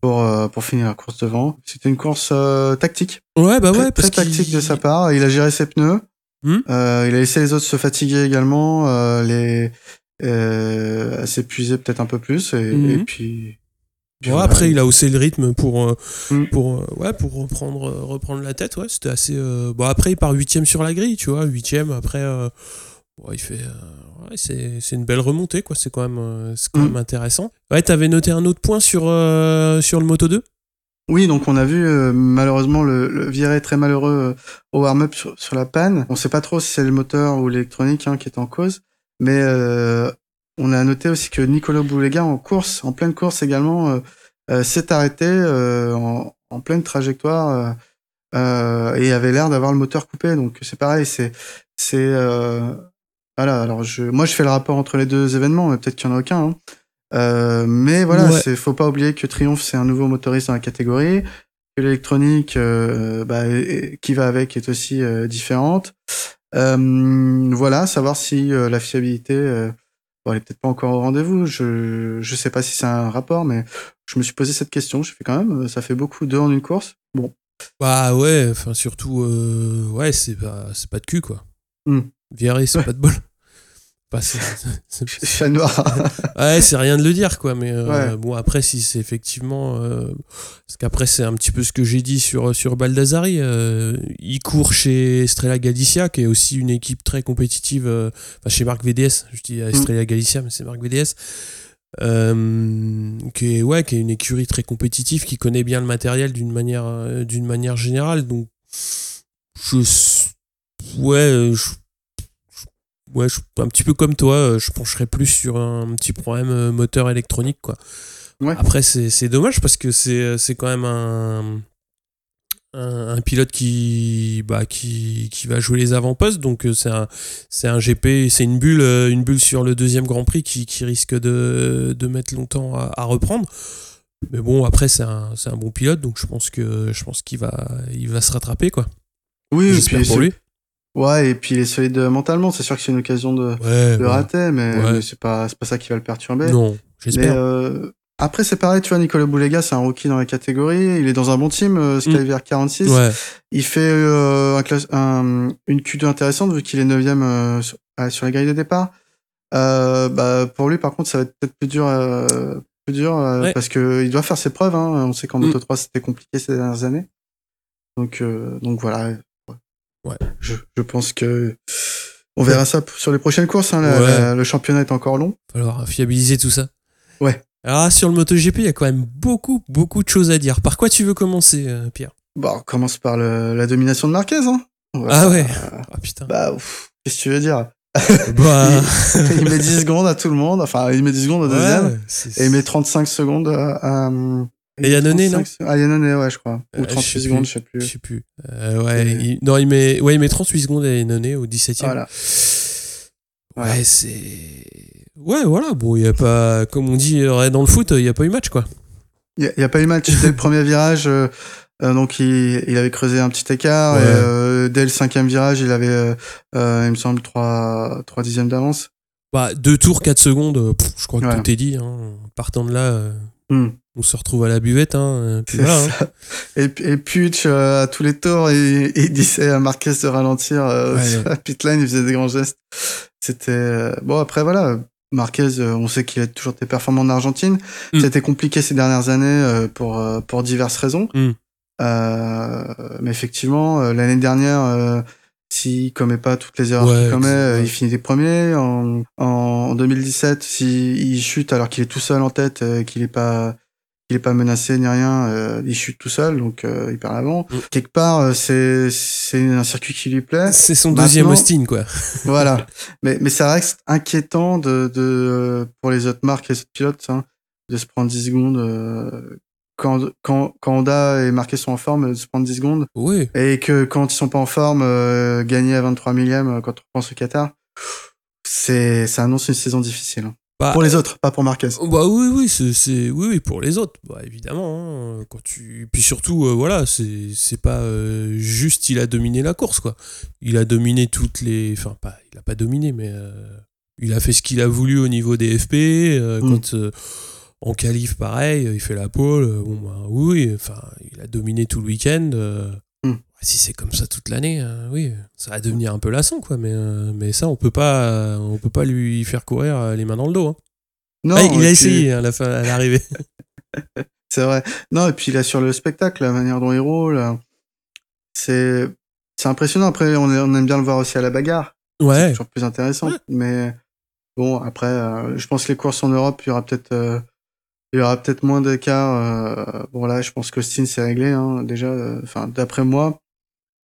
pour, pour finir la course devant. C'était une course tactique, ouais, bah très, ouais, parce très tactique de sa part. Il a géré ses pneus. Hmm. Euh, il a laissé les autres se fatiguer également, euh, les euh, s'épuiser peut-être un peu plus. Et, Mhm. et puis. puis Ouais, après, il a haussé le rythme pour, euh, Mm. pour, ouais, pour reprendre, reprendre la tête. Ouais, c'était assez. euh, Bon, après, il part huitième sur la grille, tu vois. Huitième, après, euh, bon, il fait. euh, ouais, c'est c'est une belle remontée, quoi. C'est quand même, c'est quand Mm. même intéressant. Ouais, t'avais noté un autre point sur, euh, sur le Moto 2 Oui, donc on a vu euh, malheureusement le, le viré très malheureux euh, au warm-up sur, la panne. On sait pas trop si c'est le moteur ou l'électronique hein, qui est en cause, mais euh, on a noté aussi que Nicolo Boulega en course, en pleine course également, s'est arrêté en, pleine trajectoire et avait l'air d'avoir le moteur coupé. Donc c'est pareil, c'est voilà. Alors je, moi je fais le rapport entre les deux événements, mais peut-être qu'il y en a aucun. hein. Euh, mais voilà, Ouais. c'est faut pas oublier que Triumph c'est un nouveau motoriste dans la catégorie, que l'électronique euh, bah, qui va avec est aussi euh, différente. Euh, voilà, savoir si euh, la fiabilité, euh, bon, elle est peut-être pas encore au rendez-vous. Je je sais pas si c'est un rapport, mais je me suis posé cette question. Je fais quand même, ça fait beaucoup deux en une course. Bon, Bah ouais, enfin, surtout, euh, ouais, c'est pas, c'est pas de cul, quoi. Mm. Viré, c'est pas de bol. C'est- c'est- Chat noir. Ouais, c'est rien de le dire, quoi. Mais euh, Ouais. bon, après, si c'est effectivement. euh, parce qu'après, c'est un petit peu ce que j'ai dit sur, sur Baldassari. euh, il court chez Estrella Galicia, qui est aussi une équipe très compétitive. euh, Enfin, chez Marc VDS. Je dis Estrella Galicia, mais c'est Marc VDS. euh, qui, est, ouais, qui est une écurie très compétitive, qui connaît bien le matériel d'une manière, euh, d'une manière générale. Donc, je. Ouais, euh, je ouais, je, un petit peu comme toi, euh, je pencherais plus sur un petit problème euh, moteur électronique, quoi. Ouais. Après, c'est dommage parce que c'est c'est quand même un, un, un pilote qui, bah, qui, qui va jouer les avant-postes, donc euh, c'est un, c'est un GP, c'est une bulle, euh, une bulle sur le deuxième Grand Prix qui, qui risque de, de mettre longtemps à, à reprendre. Mais bon, après, c'est un, un bon pilote, donc je pense que je pense qu'il va, il va se rattraper, quoi. Oui, et J'espère puis, pour lui. Ouais, et puis il est solide mentalement. C'est sûr que c'est une occasion de, Ouais, de ouais. rater, mais, Ouais. mais c'est pas, c'est pas ça qui va le perturber. Non, Mais j'espère. euh, après, c'est pareil, tu vois, Nicolas Boulega, c'est un rookie dans la catégorie. Il est dans un bon team, euh, Skyver 46. ouais. Il fait euh, un classe- un- une Q2 intéressante vu qu'il est 9ème sur, ah, sur la grille de départ. Euh, bah, pour lui, par contre, ça va être peut-être plus dur, euh, plus dur euh, Ouais. parce que il doit faire ses preuves. Hein. On sait qu'en Mm. Moto 3, c'était compliqué ces dernières années. Donc, euh, donc voilà. Ouais. Je, je pense que on verra ça sur les prochaines courses. Hein. La- Ouais. la- le championnat est encore long. falloir fiabiliser tout ça. Ouais. Alors sur le MotoGP, il y a quand même beaucoup, beaucoup de choses à dire. Par quoi tu veux commencer, euh, Pierre? Bon, on commence par le- la domination de Marquez. Hein. Ah ouais Ah putain. Bah, qu'est-ce que tu veux dire? Bah, il met 10 secondes à tout le monde. Enfin, il met 10 secondes au deuxième. Et il met 35 secondes à. à Et Yannone, non 35 Ah, Yannone, ouais, je crois. Euh, Ou 38 je sais secondes, je sais plus. Je sais plus. Euh, ouais, Et- il, non, il met, ouais, il met 38 secondes à Nonné au 17ème. Voilà. Ouais, c'est. Ouais, voilà. Bon, il y a pas. Comme on dit euh, dans le foot, il n'y a pas eu match, quoi. Il n'y a, pas eu match dès le premier virage. euh, euh, donc, il, il avait creusé un petit écart. Ouais. Et, euh, dès le cinquième virage, il avait, euh, euh, il me semble, 3, 3 dixièmes d'avance. Bah, deux tours, 4 secondes, euh, pff, je crois que tout est dit. Hein. Partant de là, euh, Hmm. On se retrouve à la buvette. Hein, puis voilà, hein. ça. Et, et Puig, euh, à tous les tours, il, il disait à Marquez de ralentir euh, Ouais. sur la pit lane, il faisait des grands gestes. C'était euh, bon. Après voilà, Marquez, euh, on sait qu'il a toujours été performant en Argentine. Mm. C'était compliqué ces dernières années euh, pour pour diverses raisons. Mm. Euh, mais effectivement, l'année dernière, euh, s'il commet pas toutes les erreurs Ouais, qu'il commet, euh, il finit des premiers. En, en 2017, s'il chute alors qu'il est tout seul en tête, euh, qu'il est pas qu'il est pas menacé ni rien, euh, il chute tout seul, donc euh, il perd l'avant. Mm. Quelque part, euh, c'est c'est un circuit qui lui plaît. C'est son deuxième Austin, quoi. voilà. Mais mais ça reste inquiétant de de pour les autres marques et les autres pilotes hein, de se prendre 10 secondes euh, quand quand quand Honda et Marquez sont en forme, de se prendre 10 secondes Oui. et que quand ils sont pas en forme, gagner à 23 millième quand on pense au Qatar, c'est ça annonce une saison difficile. hein. Bah, Pour les autres, pas pour Marquez. Bah oui, oui, c'est, oui, oui, pour les autres, bah évidemment. hein, quand tu, puis surtout, euh, voilà, c'est, pas euh, juste il a dominé la course, quoi. Il a dominé toutes les, enfin pas, il a pas dominé, mais euh, il a fait ce qu'il a voulu au niveau des FP. euh, Mm. Quand euh, en qualif, pareil, il fait la pole. euh, Bon, bah oui, enfin, il a dominé tout le week-end. Si c'est comme ça toute l'année, euh, oui, ça va devenir un peu lassant, quoi. Mais, euh, mais ça, on peut pas, euh, on peut pas lui faire courir les mains dans le dos. hein. Non, Ah, il a essayé hein, à la fin, à l'arrivée. C'est vrai. Non, et puis il assure le spectacle, la manière dont il roule. C'est c'est impressionnant. Après, on, aime bien le voir aussi à la bagarre. C'est Ouais. toujours plus intéressant. Ouais. Mais bon, après, je pense que les courses en Europe, il y aura peut-être il y aura peut-être moins d'écart. euh, bon là, je pense qu'Austin c'est réglé hein, déjà. euh, Enfin, d'après moi,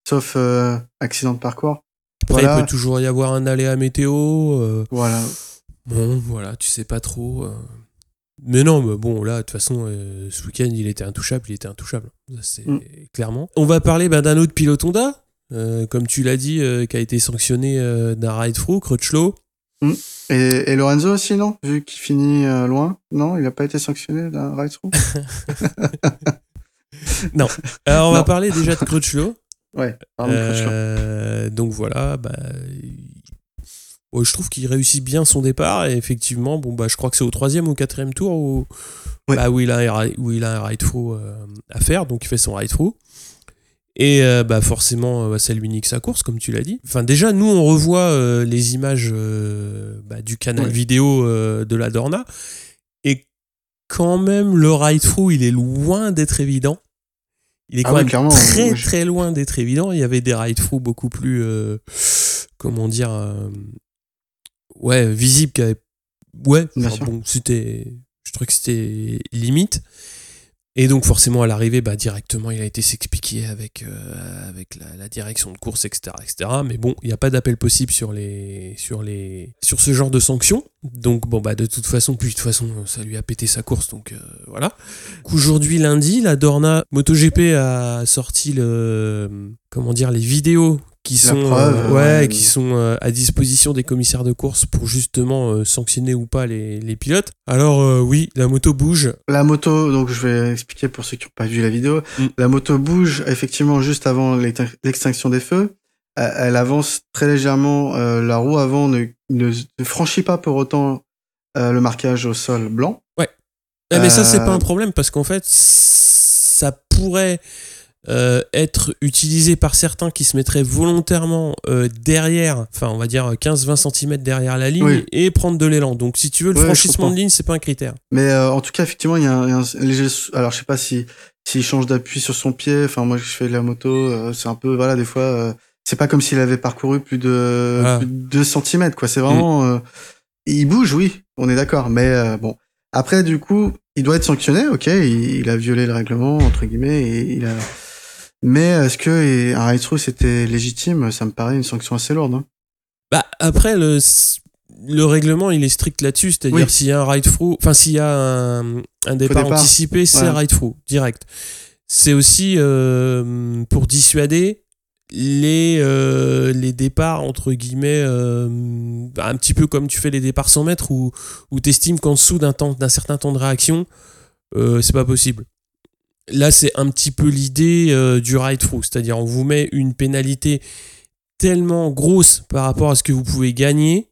sauf euh, accident de parcours. Après, Voilà. il peut toujours y avoir un aléa météo. euh, Voilà. bon, voilà, tu sais pas trop. euh. Mais non, mais bon, là, de toute façon, ce week-end, il était intouchable, il était intouchable. C'est Mm. clairement. On va parler ben, d'un autre pilote Honda, comme tu l'as dit, qui a été sanctionné d'un ride-through, Crutchlow. Et, et Lorenzo aussi, non? Vu qu'il finit loin, non Il n'a pas été sanctionné d'un ride through? Alors, on va Non. parler déjà de Crutchlow. Ouais. Euh, donc voilà, bah, ouais, je trouve qu'il réussit bien son départ et effectivement, bon bah je crois que c'est au troisième ou au quatrième tour où, Ouais. bah, où il a un, où il a un ride through euh, à faire, donc il fait son ride through. Et euh, bah forcément, ça lui nique sa course, comme tu l'as dit. Enfin, déjà, nous, on revoit euh, les images euh, bah, du canal Ouais. vidéo de la Dorna. Et quand même, le ride-through, il est loin d'être évident. Il est Ah quand même très, très loin d'être évident. Il y avait des ride-through beaucoup plus, euh, comment dire, euh, ouais, visibles. qui avaient- Ouais, enfin, bon, c'était, je trouvais que c'était limite. Et donc forcément à l'arrivée, bah, directement, il a été s'expliquer avec, euh, avec la, direction de course, etc. etc. Mais bon, il n'y a pas d'appel possible sur, les, sur, les, sur ce genre de sanctions. Donc bon, bah, de toute façon, puis de toute façon, ça lui a pété sa course. Donc euh, voilà. Aujourd'hui, lundi, la Dorna MotoGP a sorti le, comment dire, les vidéos qui La sont, preuve, euh, ouais, ouais. qui sont euh, à disposition des commissaires de course pour justement euh, sanctionner ou pas les, les pilotes. Alors euh, oui, la moto bouge. La moto, donc je vais expliquer pour ceux qui n'ont pas vu la vidéo. Mm. La moto bouge effectivement juste avant l'extin- l'extinction des feux. Euh, Elle avance très légèrement. euh, la roue avant ne, ne, ne franchit pas pour autant euh, le marquage au sol blanc. Ah, mais ça, c'est Euh, pas un problème parce qu'en fait, ça pourrait euh, être utilisé par certains qui se mettraient volontairement euh, derrière, enfin, on va dire 15-20 cm derrière la ligne Oui. et prendre de l'élan. Donc, si tu veux, le Ouais, franchissement de ligne, c'est pas un critère. Mais euh, en tout cas, effectivement, il y a un, il y a un léger. Alors, je sais pas si s'il change d'appui sur son pied. Enfin, moi, je fais de la moto. c'est un peu, voilà, des fois, c'est pas comme s'il avait parcouru plus de, Ah. plus de 2 cm, quoi. C'est vraiment. euh, il bouge, oui, on est d'accord. Mais bon. Après, du coup, il doit être sanctionné, ok. Il, il a violé le règlement, entre guillemets, et il a. Mais est-ce que un ride-through c'était légitime? Ça me paraît une sanction assez lourde. hein. Bah, après, le, le règlement, il est strict là-dessus. C'est-à-dire, Oui. s'il y a un ride-through, enfin, s'il y a un, un départ, départ. anticipé, c'est Ouais. ride-through, direct. C'est aussi euh, pour dissuader les, euh, les départs, entre guillemets, euh, un petit peu comme tu fais les départs 100 mètres où, où tu estimes qu'en dessous d'un temps- d'un certain temps de réaction, c'est pas possible. Là, c'est un petit peu l'idée euh, du ride-through, c'est-à-dire on vous met une pénalité tellement grosse par rapport à ce que vous pouvez gagner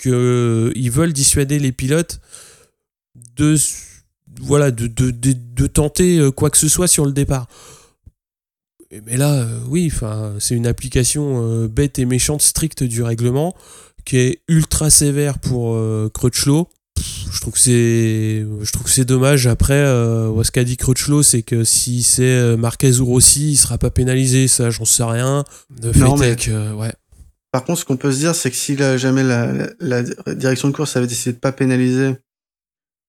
qu'ils veulent dissuader les pilotes de tenter euh, quoi que ce soit sur le départ. Mais là, euh, oui, c'est une application euh, bête et méchante, stricte du règlement, qui est ultra sévère pour euh, Crutchlow. Je trouve que c'est, je trouve que c'est dommage. Après, euh, ce qu'a dit Crutchlow, c'est que si c'est euh, Marquez ou Rossi, il sera pas pénalisé. Ça, j'en sais rien. De fait Non, mais- est que, ouais. Par contre, ce qu'on peut se dire, c'est que si là, jamais la, la, la direction de course avait décidé de pas pénaliser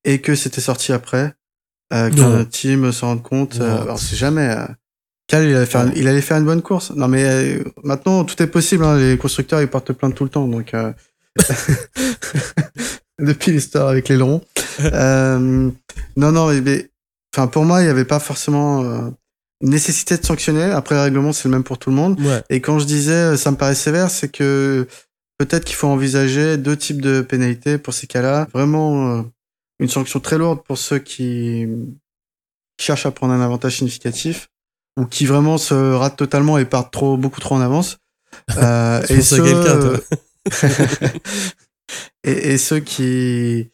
et que c'était sorti après, euh, qu'un team s'en rende compte, euh, alors c'est jamais. Euh, Cal, il allait, faire, Non. il allait faire une bonne course. Non, mais euh, maintenant, tout est possible. Hein, les constructeurs, ils portent plainte tout le temps. Donc, euh, depuis l'histoire avec l'aileron. euh, non, non, mais, enfin, pour moi, il n'y avait pas forcément euh, nécessité de sanctionner. Après, le règlement, c'est le même pour tout le monde. Ouais. Et quand je disais euh, ça me paraît sévère, c'est que peut-être qu'il faut envisager deux types de pénalités pour ces cas-là. Vraiment euh, une sanction très lourde pour ceux qui cherchent à prendre un avantage significatif ou qui vraiment se ratent totalement et partent trop, beaucoup trop en avance. Euh, penses à quelqu'un, toi. et, et ceux qui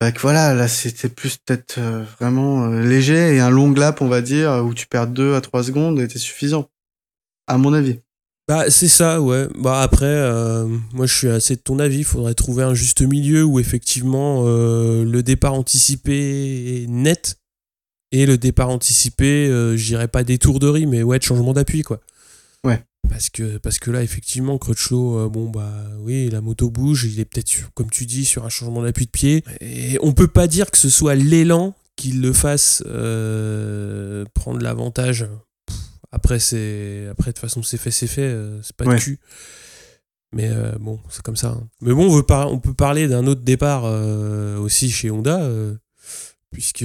bah, que voilà là c'était plus peut-être euh, vraiment euh, léger et un long lap on va dire où tu perds 2 à 3 secondes était suffisant à mon avis Bah, c'est ça, ouais. Bah, après, euh, moi, je suis assez de ton avis. Il faudrait trouver un juste milieu où, effectivement, euh, le départ anticipé est net et le départ anticipé, euh, je dirais pas d'étourderie, mais ouais, de changement d'appui, quoi. Ouais. Parce que, parce que là, effectivement, Crutchlow, euh, bon, bah oui, la moto bouge, il est peut-être, comme tu dis, sur un changement d'appui de pied. Et on peut pas dire que ce soit l'élan qui le fasse euh, prendre l'avantage. Après, c'est après de toute façon, c'est fait, c'est fait, euh, c'est pas Ouais. de cul. Mais euh, bon, c'est comme ça. hein. Mais bon, on, veut par- on peut parler d'un autre départ aussi chez Honda. Puisque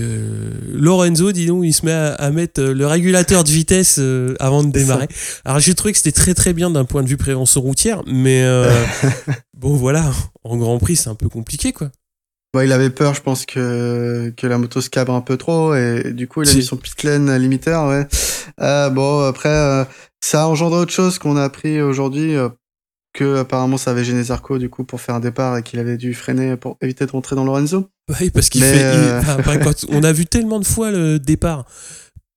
Lorenzo, dis donc, il se met à, à mettre euh, le régulateur de vitesse euh, avant de démarrer. Alors j'ai trouvé que c'était très très bien d'un point de vue prévention routière, mais euh, bon voilà, en Grand Prix c'est un peu compliqué quoi. Ouais, il avait peur, je pense, que, que la moto se cabre un peu trop, et du coup, il a Si. mis son pit lane limiteur, ouais. Euh, bon, après, euh, ça a engendré autre chose qu'on a appris aujourd'hui, euh, que apparemment ça avait gêné Zarco, du coup, pour faire un départ, et qu'il avait dû freiner pour éviter de rentrer dans Lorenzo. Oui, parce qu'il fait. il- euh, enfin, quand on a vu tellement de fois le départ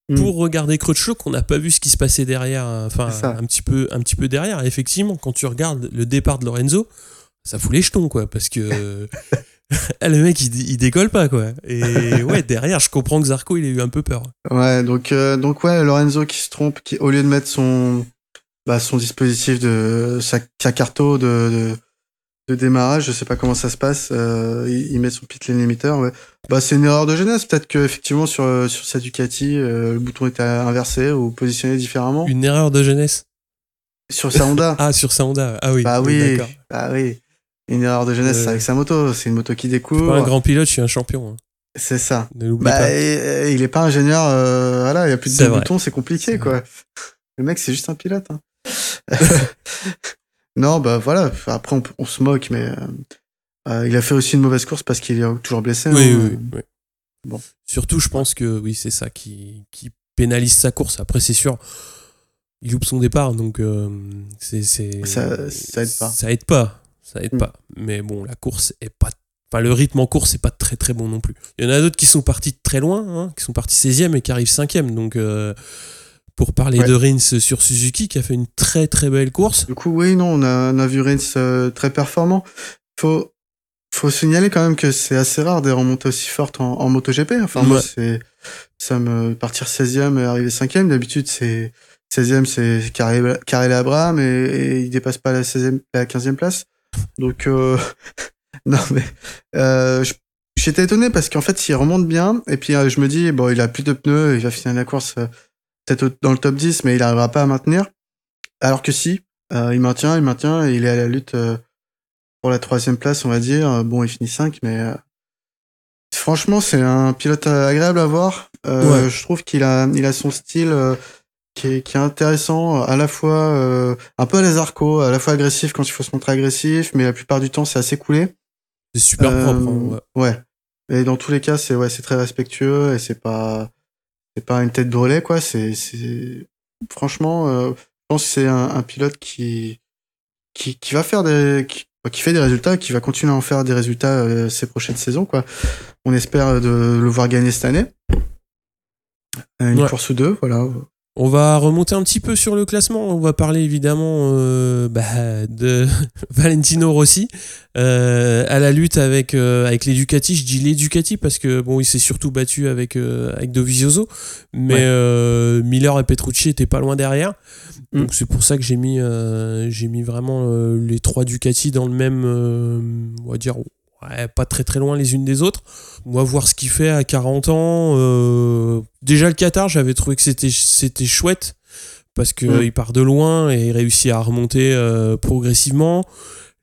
Mm. pour regarder Crutchlow qu'on n'a pas vu ce qui se passait derrière, enfin C'est ça. un petit peu, un petit peu derrière. Et effectivement, quand tu regardes le départ de Lorenzo, ça fout les jetons quoi, parce que le mec il, il décolle pas quoi. Et ouais, derrière, je comprends que Zarco il a eu un peu peur. Ouais, donc, euh, donc ouais, Lorenzo qui se trompe, qui, au lieu de mettre son, bah, son dispositif de sa, sa carto de, de, de démarrage, je sais pas comment ça se passe, euh, il, il met son pit lane limiter. Ouais. Bah, c'est une erreur de jeunesse. Peut-être que effectivement sur euh, sur sa Ducati, euh, le bouton était inversé ou positionné différemment. Une erreur de jeunesse? Sur sa Honda. Ah, sur sa Honda. Ah oui. bah oui, d'accord. bah oui. Une erreur de jeunesse Euh, avec sa moto. C'est une moto qui Je suis pas un découvre. grand pilote, je suis un champion. hein. C'est ça. Ne Bah, pas. il est pas ingénieur, euh, voilà, il y a plus de boutons, c'est compliqué, quoi. Le mec, c'est juste un pilote. hein. non, bah voilà, après, on, on se moque, mais euh, euh, il a fait aussi une mauvaise course parce qu'il est toujours blessé. Oui, hein. oui, oui. Bon. Surtout, je pense que oui, c'est ça qui, qui pénalise sa course. Après, c'est sûr, il loupe son départ, donc euh, c'est, c'est- Ça- ça aide pas. Ça aide pas. Ça aide Mm. pas. Mais bon, la course est pas. Enfin, le rythme en course est pas très très bon non plus. Il y en a d'autres qui sont partis de très loin, hein, qui sont partis 16e et qui arrivent 5e. Donc, euh, pour parler Ouais. de Rins sur Suzuki, qui a fait une très très belle course. Du coup, oui, non, on a, on a vu Rins euh, très performant. Faut, faut signaler quand même que c'est assez rare des remontées aussi fortes en, en MotoGP. Enfin, moi, c'est, ça me partir 16e et arriver 5e. D'habitude, c'est 16e, c'est Carré Abraham et, et il dépasse pas la 16e, la 15e place. Donc, euh, non, mais, euh, je- j'étais étonné parce qu'en fait, il remonte bien. Et puis, je me dis, bon, il a plus de pneus, il va finir la course peut-être dans le top 10, mais il arrivera pas à maintenir. Alors que si, euh, il maintient, il maintient, et il est à la lutte euh, pour la troisième place, on va dire. Euh, Bon, il finit 5, mais euh, franchement, c'est un pilote euh, agréable à voir. Ouais. Je trouve qu'il a, il a son style euh, qui, est, qui est intéressant, à la fois euh, un peu à les arcos, à la fois agressif quand il faut se montrer agressif, mais la plupart du temps, c'est assez coulé. C'est super propre. hein, ouais. ouais. Et dans tous les cas, c'est ouais, c'est très respectueux et c'est pas c'est pas une tête de relais quoi. C'est c'est franchement, euh, je pense que c'est un, un pilote qui qui qui va faire des qui, qui fait des résultats, qui va continuer à en faire des résultats euh, ces prochaines saisons quoi. On espère de le voir gagner cette année. Euh, Une Ouais. course ou deux, voilà. On va remonter un petit peu sur le classement. On va parler évidemment euh, bah, de Valentino Rossi euh, à la lutte avec, euh, avec les Ducati. Je dis les Ducati parce que bon, il s'est surtout battu avec, euh, avec Dovizioso, mais Ouais. Miller et Petrucci étaient pas loin derrière. Mm. Donc c'est pour ça que j'ai mis, j'ai mis vraiment les trois Ducati dans le même, on va dire, ouais, pas très très loin les unes des autres. Va voir ce qu'il fait à 40 ans. euh, déjà le Qatar, j'avais trouvé que c'était c'était chouette parce que Mm. il part de loin et il réussit à remonter euh, progressivement.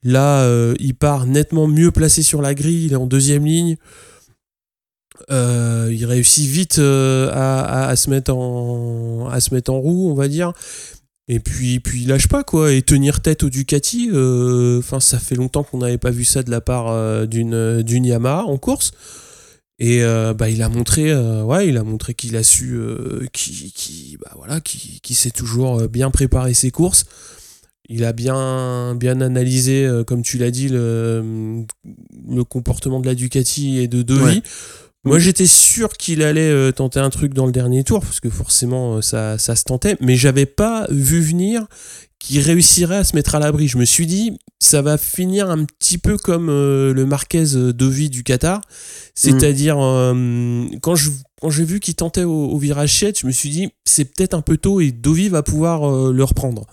Là, euh, il part nettement mieux placé sur la grille. Il est en deuxième ligne. Euh, il réussit vite à, à- à se mettre en à se mettre en roue, on va dire. Et puis, puis il lâche pas quoi. Et tenir tête au Ducati, euh, enfin ça fait longtemps qu'on n'avait pas vu ça de la part euh, d'une d'une Yamaha en course. Et euh, bah, il a montré, euh, ouais, il a montré qu'il a su, euh, qui, qui, bah, voilà, qui, qui sait toujours euh, bien préparer ses courses. Il a bien, bien analysé, euh, comme tu l'as dit, le, le comportement de la Ducati et de Dovi. Moi, j'étais sûr qu'il allait euh, tenter un truc dans le dernier tour, parce que forcément, euh, ça, ça se tentait, mais j'avais pas vu venir qu'il réussirait à se mettre à l'abri. Je me suis dit, ça va finir un petit peu comme euh, le Marquez Dovi du Qatar, c'est-à-dire euh, quand je quand j'ai vu qu'il tentait au, au virage 7, je me suis dit, c'est peut-être un peu tôt et Dovi va pouvoir euh, le reprendre.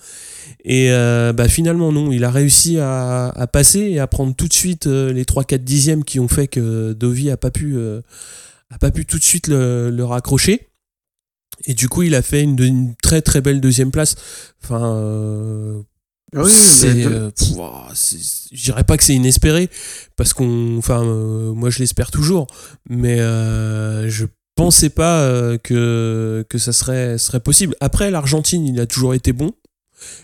Et euh, bah, finalement, non, il a réussi à, à passer et à prendre tout de suite euh, les 3-4 dixièmes qui ont fait que Dovi a pas pu, euh, a pas pu tout de suite le, le raccrocher. Et du coup, il a fait une, une très très belle deuxième place. Enfin, euh, Ah oui, c'est, euh, je dirais pas que c'est inespéré parce qu'on, enfin, euh, moi je l'espère toujours, mais euh, je pensais pas euh, que que ça serait serait possible. Après, l'Argentine, il a toujours été bon.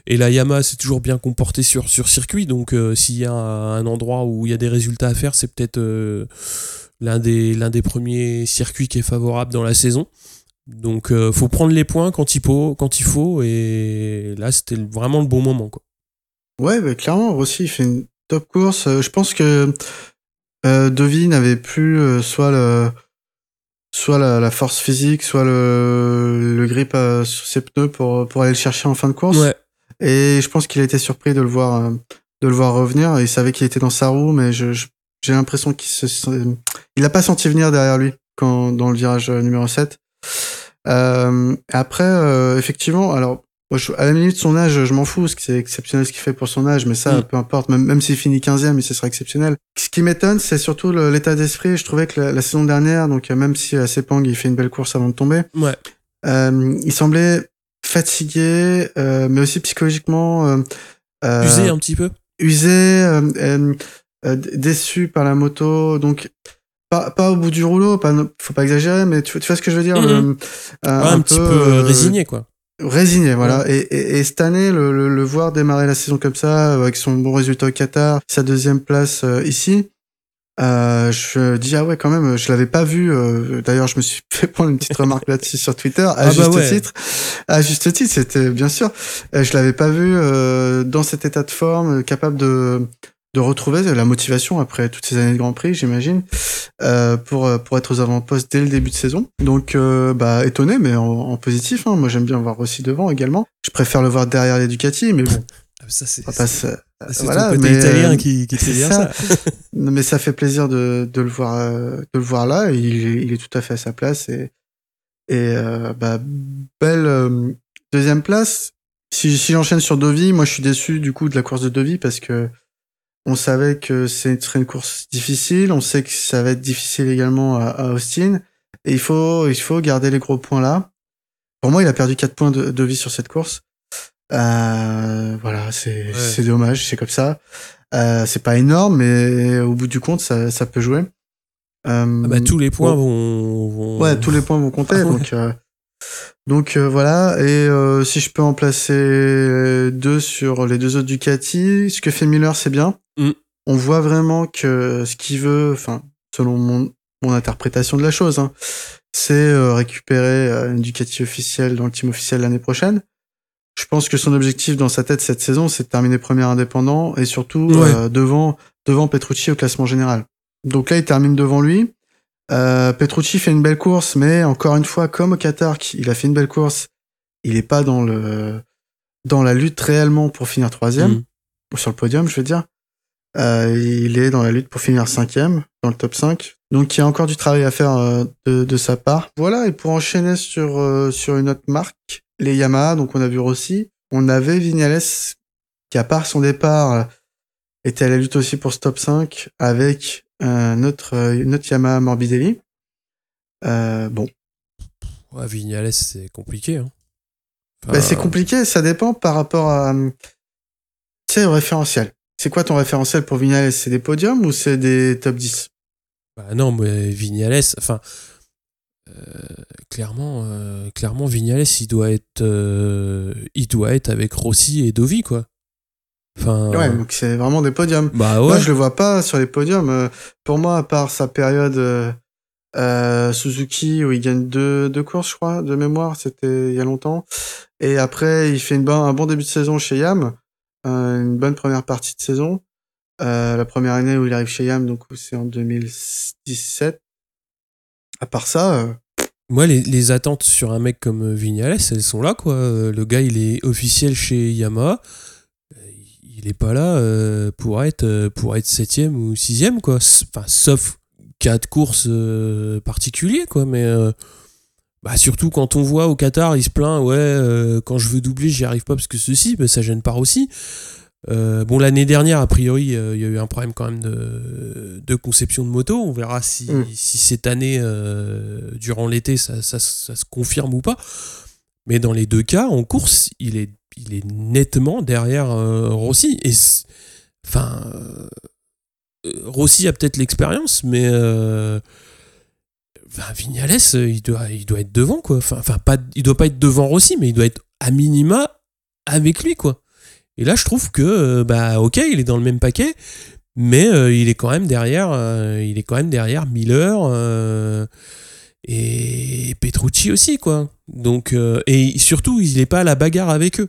Et la Yamaha s'est toujours bien comportée sur, sur circuit, donc euh, s'il y a un endroit où il y a des résultats à faire, c'est peut-être euh, l'un des, des premiers circuits qui est favorable dans la saison. Donc euh, faut prendre les points quand il faut, quand il faut et là c'était vraiment le bon moment. Quoi. Ouais, bah, clairement, Rossi, il fait une top course. Euh, je pense que euh, Dovi n'avait plus soit le soit la, la force physique, soit le, le grip sur ses pneus pour, pour aller le chercher en fin de course. Ouais. Et je pense qu'il a été surpris de le voir, euh, de le voir revenir. Il savait qu'il était dans sa roue, mais je, j'ai l'impression qu'il se, il a pas senti venir derrière lui quand, dans le virage euh, numéro 7. Euh, après, euh, effectivement, alors, moi, je- à la minute, son âge, je m'en fous, parce que c'est exceptionnel ce qu'il fait pour son âge, mais ça, Mm. peu importe, même, même s'il finit 15e, ce sera exceptionnel. Ce qui m'étonne, c'est surtout l'état d'esprit. Je trouvais que la, la saison dernière, donc euh, même si à Sepang, il fait une belle course avant de tomber, Ouais. euh, il semblait fatigué, euh, mais aussi psychologiquement euh, euh, Usé un petit peu. usé, euh, euh, euh, déçu par la moto, donc pas, pas au bout du rouleau, pas, faut pas exagérer, mais tu, tu vois ce que je veux dire le- Ouais, un, petit peu résigné, quoi. Résigné, voilà. Et, et, et cette année, le, le, le voir démarrer la saison comme ça, avec son bon résultat au Qatar, sa deuxième place euh, ici, euh, je dis ah ouais quand même, je l'avais pas vu. euh, D'ailleurs, je me suis fait prendre une petite remarque là-dessus sur Twitter, à Ah bah juste ouais. titre. À juste titre, c'était bien sûr. Euh, je l'avais pas vu euh, dans cet état de forme, euh, capable de de retrouver la motivation après toutes ces années de Grand Prix, j'imagine, euh, pour euh, pour être aux avant-postes dès le début de saison. Donc euh, bah étonné, mais en, en positif. Hein. Moi, j'aime bien voir Rossi devant également. Je préfère le voir derrière les Ducati, mais bon, Ça, c'est c'est voilà, côté mais, italien euh, qui, qui dire ça. ça. Mais ça fait plaisir de, de le voir euh, de le voir là. Il, est, il est tout à fait à sa place et et euh, bah belle euh, deuxième place. Si, si j'enchaîne sur Dovi, moi je suis déçu du coup de la course de Dovi parce que on savait que ce serait une course difficile. On sait que ça va être difficile également à, à Austin. Et il faut il faut garder les gros points là. Pour moi, il a perdu 4 points de, de vie sur cette course. Euh, voilà, c'est Ouais. c'est dommage, c'est comme ça. Euh, c'est pas énorme, mais au bout du compte, ça, ça peut jouer. Euh, Ah bah, tous les points bon. vont, vont- Ouais, tous les points vont compter. Ah. Donc, euh, donc euh, voilà. Et euh, si je peux en placer deux sur les deux autres Ducati, ce que fait Miller, c'est bien. Mm. On voit vraiment que ce qu'il veut, enfin, selon mon, mon interprétation de la chose, hein, c'est récupérer une Ducati officielle dans le team officiel l'année prochaine. Je pense que son objectif dans sa tête cette saison, c'est de terminer premier indépendant et surtout Ouais. euh, devant devant Petrucci au classement général. Donc là, il termine devant lui. Euh, Petrucci fait une belle course, mais encore une fois, comme au Qatar, il a fait une belle course, il est pas dans le dans la lutte réellement pour finir troisième Mm. ou sur le podium, je veux dire. Euh, il est dans la lutte pour finir cinquième dans le top 5. Donc il y a encore du travail à faire euh, de, de sa part. Voilà, et pour enchaîner sur euh, sur une autre marque, les Yamaha. Donc on a vu Rossi, on avait Vignales qui à part son départ était à la lutte aussi pour ce top 5 avec euh, une autre Yamaha Morbidelli. Euh, bon, Ouais, Vignales, c'est compliqué. Hein. Enfin, Bah, c'est compliqué, ça dépend par rapport à euh, tu sais au référentiel. C'est quoi ton référentiel pour Vignales C'est des podiums ou c'est des top 10 Bah non, mais Vignales, enfin, clairement, euh, clairement, Vignales, il doit être, euh, il doit être avec Rossi et Dovi, quoi. Enfin, Ouais, donc c'est vraiment des podiums. bah ouais. Moi, je le vois pas sur les podiums. Euh, Pour moi, à part sa période euh, euh, Suzuki où il gagne deux, deux courses, je crois, de mémoire, c'était il y a longtemps. Et après, il fait une bon, un bon début de saison chez Yam, euh, une bonne première partie de saison. Euh, la première année où il arrive chez Yam, donc c'est en 2017. À part ça, euh, Moi, les, les attentes sur un mec comme Vignales, elles sont là, quoi. Euh, Le gars, il est officiel chez Yamaha. Euh, Il est pas là euh, pour être euh, pour être septième ou sixième, quoi. Enfin, sauf cas de course euh, quoi. Mais euh, bah, surtout quand on voit au Qatar, il se plaint, ouais, euh, quand je veux doubler, j'y arrive pas parce que ceci, bah, ça gêne pas aussi. Euh, bon, l'année dernière, a priori, euh, il y a eu un problème quand même de, de conception de moto. On verra si, Mm. si cette année, euh, durant l'été, ça, ça- ça se confirme ou pas. Mais dans les deux cas, en course, il est, il est nettement derrière Rossi. Et enfin, Rossi a peut-être l'expérience, mais Vignales, il doit, il doit être devant, quoi. Enfin, enfin, pas, il doit pas être devant Rossi, mais il doit être à minima avec lui, quoi. Et là, je trouve que, euh, bah, ok, il est dans le même paquet, mais euh, il est quand même derrière, euh, il est quand même derrière Miller euh, et Petrucci aussi, quoi. Donc, et surtout, il n'est pas à la bagarre avec eux.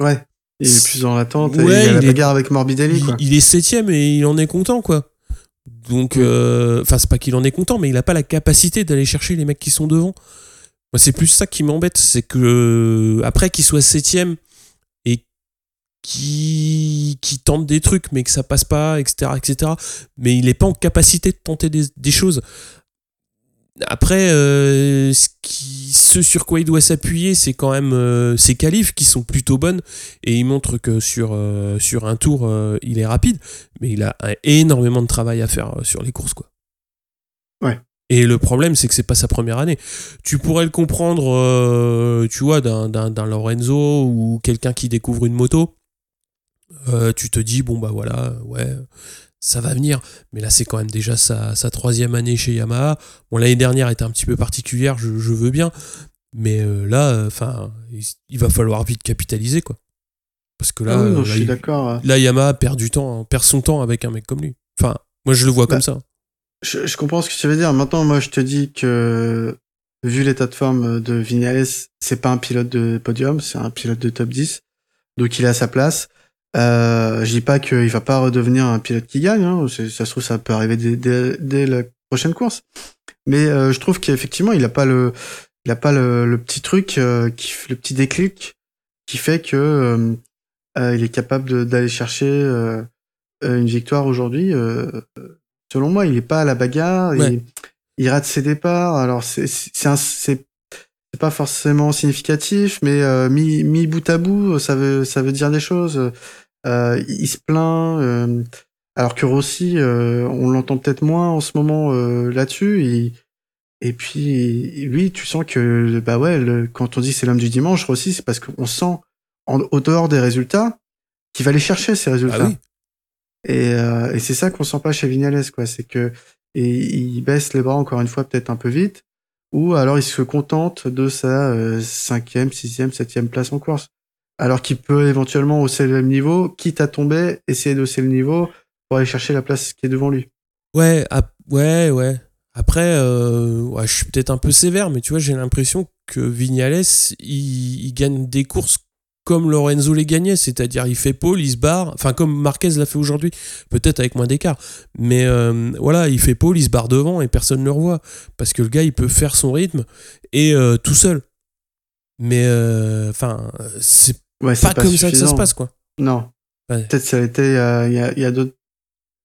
ouais, il est plus dans l'attente. Ouais, il y a la est- bagarre avec Morbidelli, Il, quoi. il est septième et il en est content, quoi. Donc, enfin, c'est pas qu'il en est content, mais il a pas la capacité d'aller chercher les mecs qui sont devant. Moi, c'est plus ça qui m'embête, c'est que après qu'il soit septième qui qui tente des trucs, mais que ça passe pas, etc., etc. Mais il est pas en capacité de tenter des, des choses. Après, euh, ce, qui, ce sur quoi il doit s'appuyer, c'est quand même euh, ses qualifs qui sont plutôt bonnes et il montre que sur, euh, sur un tour, il est rapide, mais il a un- énormément de travail à faire sur les courses, quoi. Ouais. Et le problème, c'est que c'est pas sa première année. Tu pourrais le comprendre, tu vois, d'un Lorenzo ou quelqu'un qui découvre une moto. Euh, tu te dis, bon, bah voilà, ouais, ça va venir. Mais là, c'est quand même déjà sa, sa troisième année chez Yamaha. Bon, l'année dernière était un petit peu particulière, je, je veux bien. Mais euh, là, enfin, il, il va falloir vite capitaliser, quoi. Parce que là, Ah oui, non, euh, je là, suis il- d'accord. là, Yamaha perd du temps, perd son temps avec un mec comme lui. Enfin, moi, je le vois Bah, comme ça. Je, je comprends ce que tu veux dire. Maintenant, moi, je te dis que, vu l'état de forme de Vignales, c'est pas un pilote de podium, c'est un pilote de top 10. Donc, il est à sa place. Euh, je dis pas qu'il va pas redevenir un pilote qui gagne. Hein. Ça se trouve, ça peut arriver dès, dès- dès la prochaine course. Mais euh, je trouve qu'effectivement, il a pas le, il a pas le, le petit truc, euh, qui, le petit déclic qui fait que euh, euh, il est capable d'aller chercher euh, une victoire aujourd'hui. euh, selon moi, il est pas à la bagarre. Ouais. Il, il rate ses départs. Alors c'est c'est c'est pas forcément significatif, mais euh, mis, mis bout à bout, ça veut ça veut dire des choses. Euh, il se plaint. euh, alors que Rossi, euh, on l'entend peut-être moins en ce moment là-dessus. Et, et puis lui, tu sens que bah ouais, le- quand on dit c'est l'homme du dimanche, Rossi, c'est parce qu'on sent en, au dehors des résultats qu'il va aller chercher ces résultats. Ah oui. Et, et c'est ça qu'on sent pas chez Vignales, quoi. C'est que et il baisse les bras encore une fois peut-être un peu vite, ou alors il se contente de sa euh, cinquième, sixième, septième place en course, alors qu'il peut éventuellement hausser le niveau, quitte à tomber, essayer d'hausser le niveau pour aller chercher la place qui est devant lui. Ouais, ouais, ouais. Après, euh, ouais, je suis peut-être un peu sévère, mais tu vois, j'ai l'impression que Vignales, il gagne des courses comme Lorenzo les gagnait, c'est-à-dire il fait pole, il se barre, enfin comme Marquez l'a fait aujourd'hui, peut-être avec moins d'écart, mais euh, voilà, il fait pole, il se barre devant et personne ne le revoit, parce que le gars, il peut faire son rythme et euh, tout seul. Mais euh, enfin, c'est Ouais, pas, comme ça que ça se passe, quoi. Non. Ouais. Peut-être ça a été il y a, il y a d'autres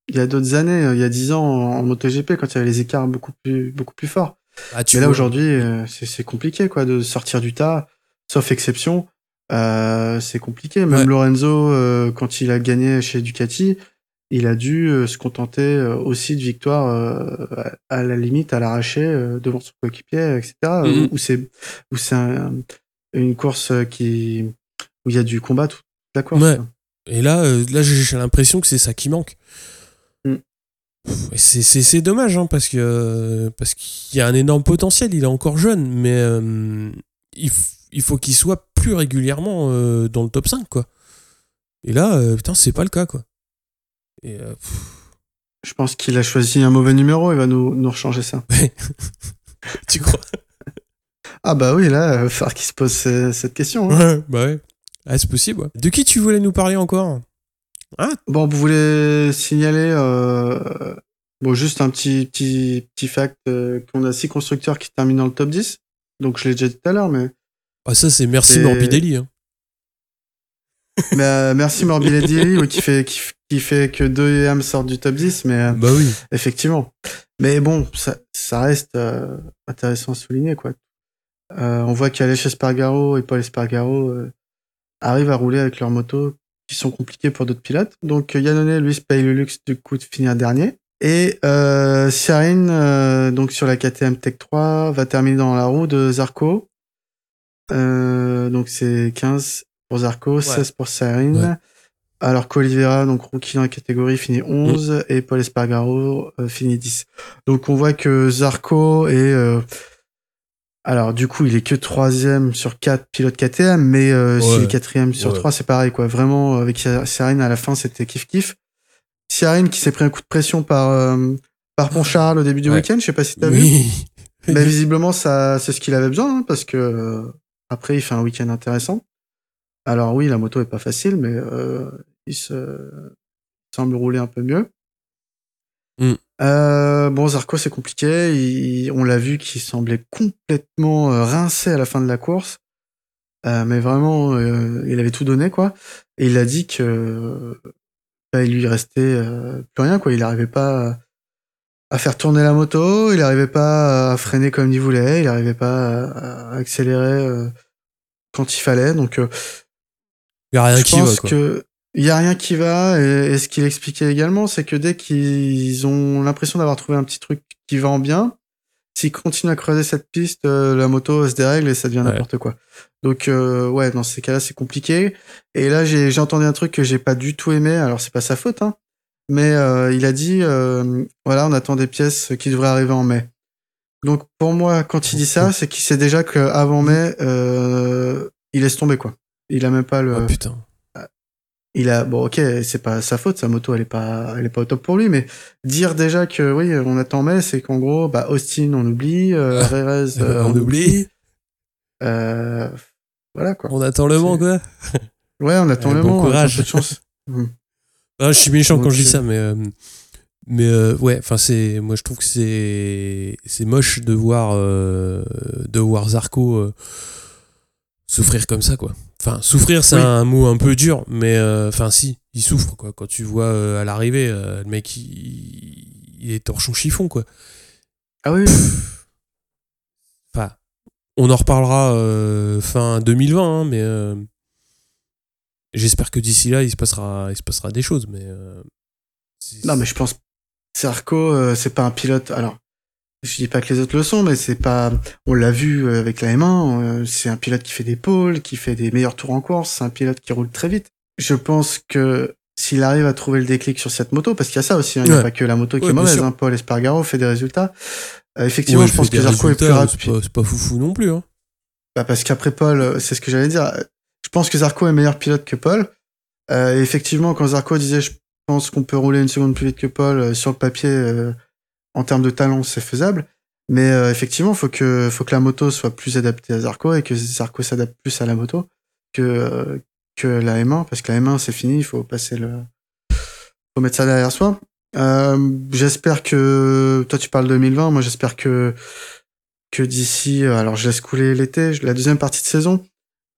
il y a d'autres années, il y a dix ans en, MotoGP quand il y avait les écarts beaucoup plus beaucoup plus forts. Ah, tu Mais là aujourd'hui, euh, c'est compliqué quoi de sortir du tas, sauf exception. Euh, c'est compliqué. Même Ouais. Lorenzo, euh, quand il a gagné chez Ducati, il a dû euh, se contenter aussi de victoires à à la limite à l'arraché devant son coéquipier, etc. Mhm. Où, où c'est où c'est un- une course qui où il y a du combat toute la course. Ouais. quoi. Et là, là j'ai l'impression que c'est ça qui manque. Mm. C'est dommage, hein, parce que parce qu'il y a un énorme potentiel. Il est encore jeune, mais il, f- il faut qu'il soit plus régulièrement euh, dans le top 5, quoi. Et là, euh, putain, c'est pas le cas, quoi. Et, euh, Je pense qu'il a choisi un mauvais numéro. Il va nous nous rechanger ça. tu crois? Ah bah oui, là, il va falloir qu'il se pose cette question. hein. Ouais, bah ouais. Ah, c'est possible, ouais. De qui tu voulais nous parler encore? Bon, vous voulez signaler, euh, bon, juste un petit, petit, petit fact, euh, qu'on a six constructeurs qui terminent dans le top 10. Donc, je l'ai déjà dit tout à l'heure, mais, Ah, ça, c'est merci Morbidelli. Hein. mais euh, merci Morbidelli, oui, qui fait, qui, qui fait que deux EM sortent du top 10, mais, euh, Bah oui. effectivement. Mais bon, ça, ça reste euh, intéressant à souligner, quoi. Euh, on voit qu'Aleix Espargaro et Paul Espargaro euh, arrivent à rouler avec leurs motos qui sont compliquées pour d'autres pilotes. Donc euh, Yannone, lui, se paye le luxe du coup de finir dernier. Et euh, Siarin, euh, donc sur la KTM Tech 3, va terminer dans la roue de Zarco. Euh, donc c'est 15 pour Zarco, 16 pour. Ouais. Alors qu'Olivera, donc rookie dans la catégorie, finit 11 et Paul Espargaro euh, finit 10. Donc on voit que Zarco est... euh, alors du coup, il est que troisième sur quatre pilotes KTM, mais euh, Ouais. s'il est quatrième sur Ouais. trois, c'est pareil quoi. Vraiment, avec Siarin à la fin, c'était kiff kiff. Siarin qui s'est pris un coup de pression par euh, par Poncharral au début du Ouais. week-end. Je sais pas si t'as vu. Mais visiblement, ça, c'est ce qu'il avait besoin, hein, parce que euh, après, il fait un week-end intéressant. Alors oui, la moto est pas facile, mais euh, il se semble rouler un peu mieux. Mm. Euh, bon, Zarco, c'est compliqué. Il- on l'a vu qu'il semblait complètement euh, rincé à la fin de la course. Euh, mais vraiment, il avait tout donné, quoi. Et il a dit que bah, il lui restait plus rien, quoi. Il n'arrivait pas à, faire tourner la moto, il n'arrivait pas à freiner comme il voulait, il n'arrivait pas à, accélérer quand il fallait. Donc, euh, Il y a rien je qui va, pense quoi. que il y a rien qui va et, et ce qu'il expliquait également c'est que dès qu'ils ont l'impression d'avoir trouvé un petit truc qui va en bien s'ils continuent à creuser cette piste euh, la moto se dérègle et ça devient Ouais. n'importe quoi donc euh, ouais dans ces cas-là c'est compliqué et là j'ai j'ai entendu un truc que j'ai pas du tout aimé alors c'est pas sa faute hein mais euh, il a dit euh, voilà on attend des pièces qui devraient arriver en mai donc pour moi quand il dit ça c'est qu'il sait déjà qu'avant mai euh, il laisse tomber quoi il a même pas le Oh, putain. il a bon ok c'est pas sa faute sa moto elle est pas elle est pas au top pour lui mais dire déjà que oui on attend mai c'est qu'en gros bah Austin on oublie euh, euh, on oublie. euh, voilà quoi On attend le Mans, quoi. ouais on attend Eh, le bon Mans, a courage. un peu de chance Ah, je suis méchant quand je dis euh, ça, mais euh, mais euh, ouais, enfin c'est, moi je trouve que c'est c'est moche de voir euh, de voir Zarco euh, souffrir comme ça quoi. Enfin souffrir c'est Oui. un mot un peu dur, mais euh, enfin si, il souffre quoi. Quand tu vois à l'arrivée, le mec il, il est torchon chiffon quoi. ah oui Enfin, on en reparlera fin 2020, hein, mais j'espère que d'ici là il se passera il se passera des choses, mais non mais je pense Sarko euh, c'est pas un pilote alors je dis pas que les autres le sont mais c'est pas on l'a vu euh, avec la M1 euh, c'est un pilote qui fait des pôles qui fait des meilleurs tours en course c'est un pilote qui roule très vite je pense que s'il arrive à trouver le déclic sur cette moto parce qu'il y a ça aussi hein, il n'y a pas que la moto qui Ouais, est mauvaise hein, Paul Espargaro fait des résultats Euh, effectivement Ouais, je pense que Zarco est plus rapide C'est pas, pas foufou non plus. Hein. bah parce qu'après Paul, euh, c'est ce que j'allais dire. Je pense que Zarco est meilleur pilote que Paul. Euh, effectivement, quand Zarco disait je pense qu'on peut rouler une seconde plus vite que Paul, euh, sur le papier, euh, en termes de talent, c'est faisable. Mais euh, effectivement, faut que faut que la moto soit plus adaptée à Zarco et que Zarco s'adapte plus à la moto que euh, que la M1 parce que la M1 c'est fini, il faut passer le faut mettre ça derrière soi. Euh, j'espère que toi tu parles 2020, moi j'espère que que d'ici, euh, alors je laisse couler l'été, la deuxième partie de saison,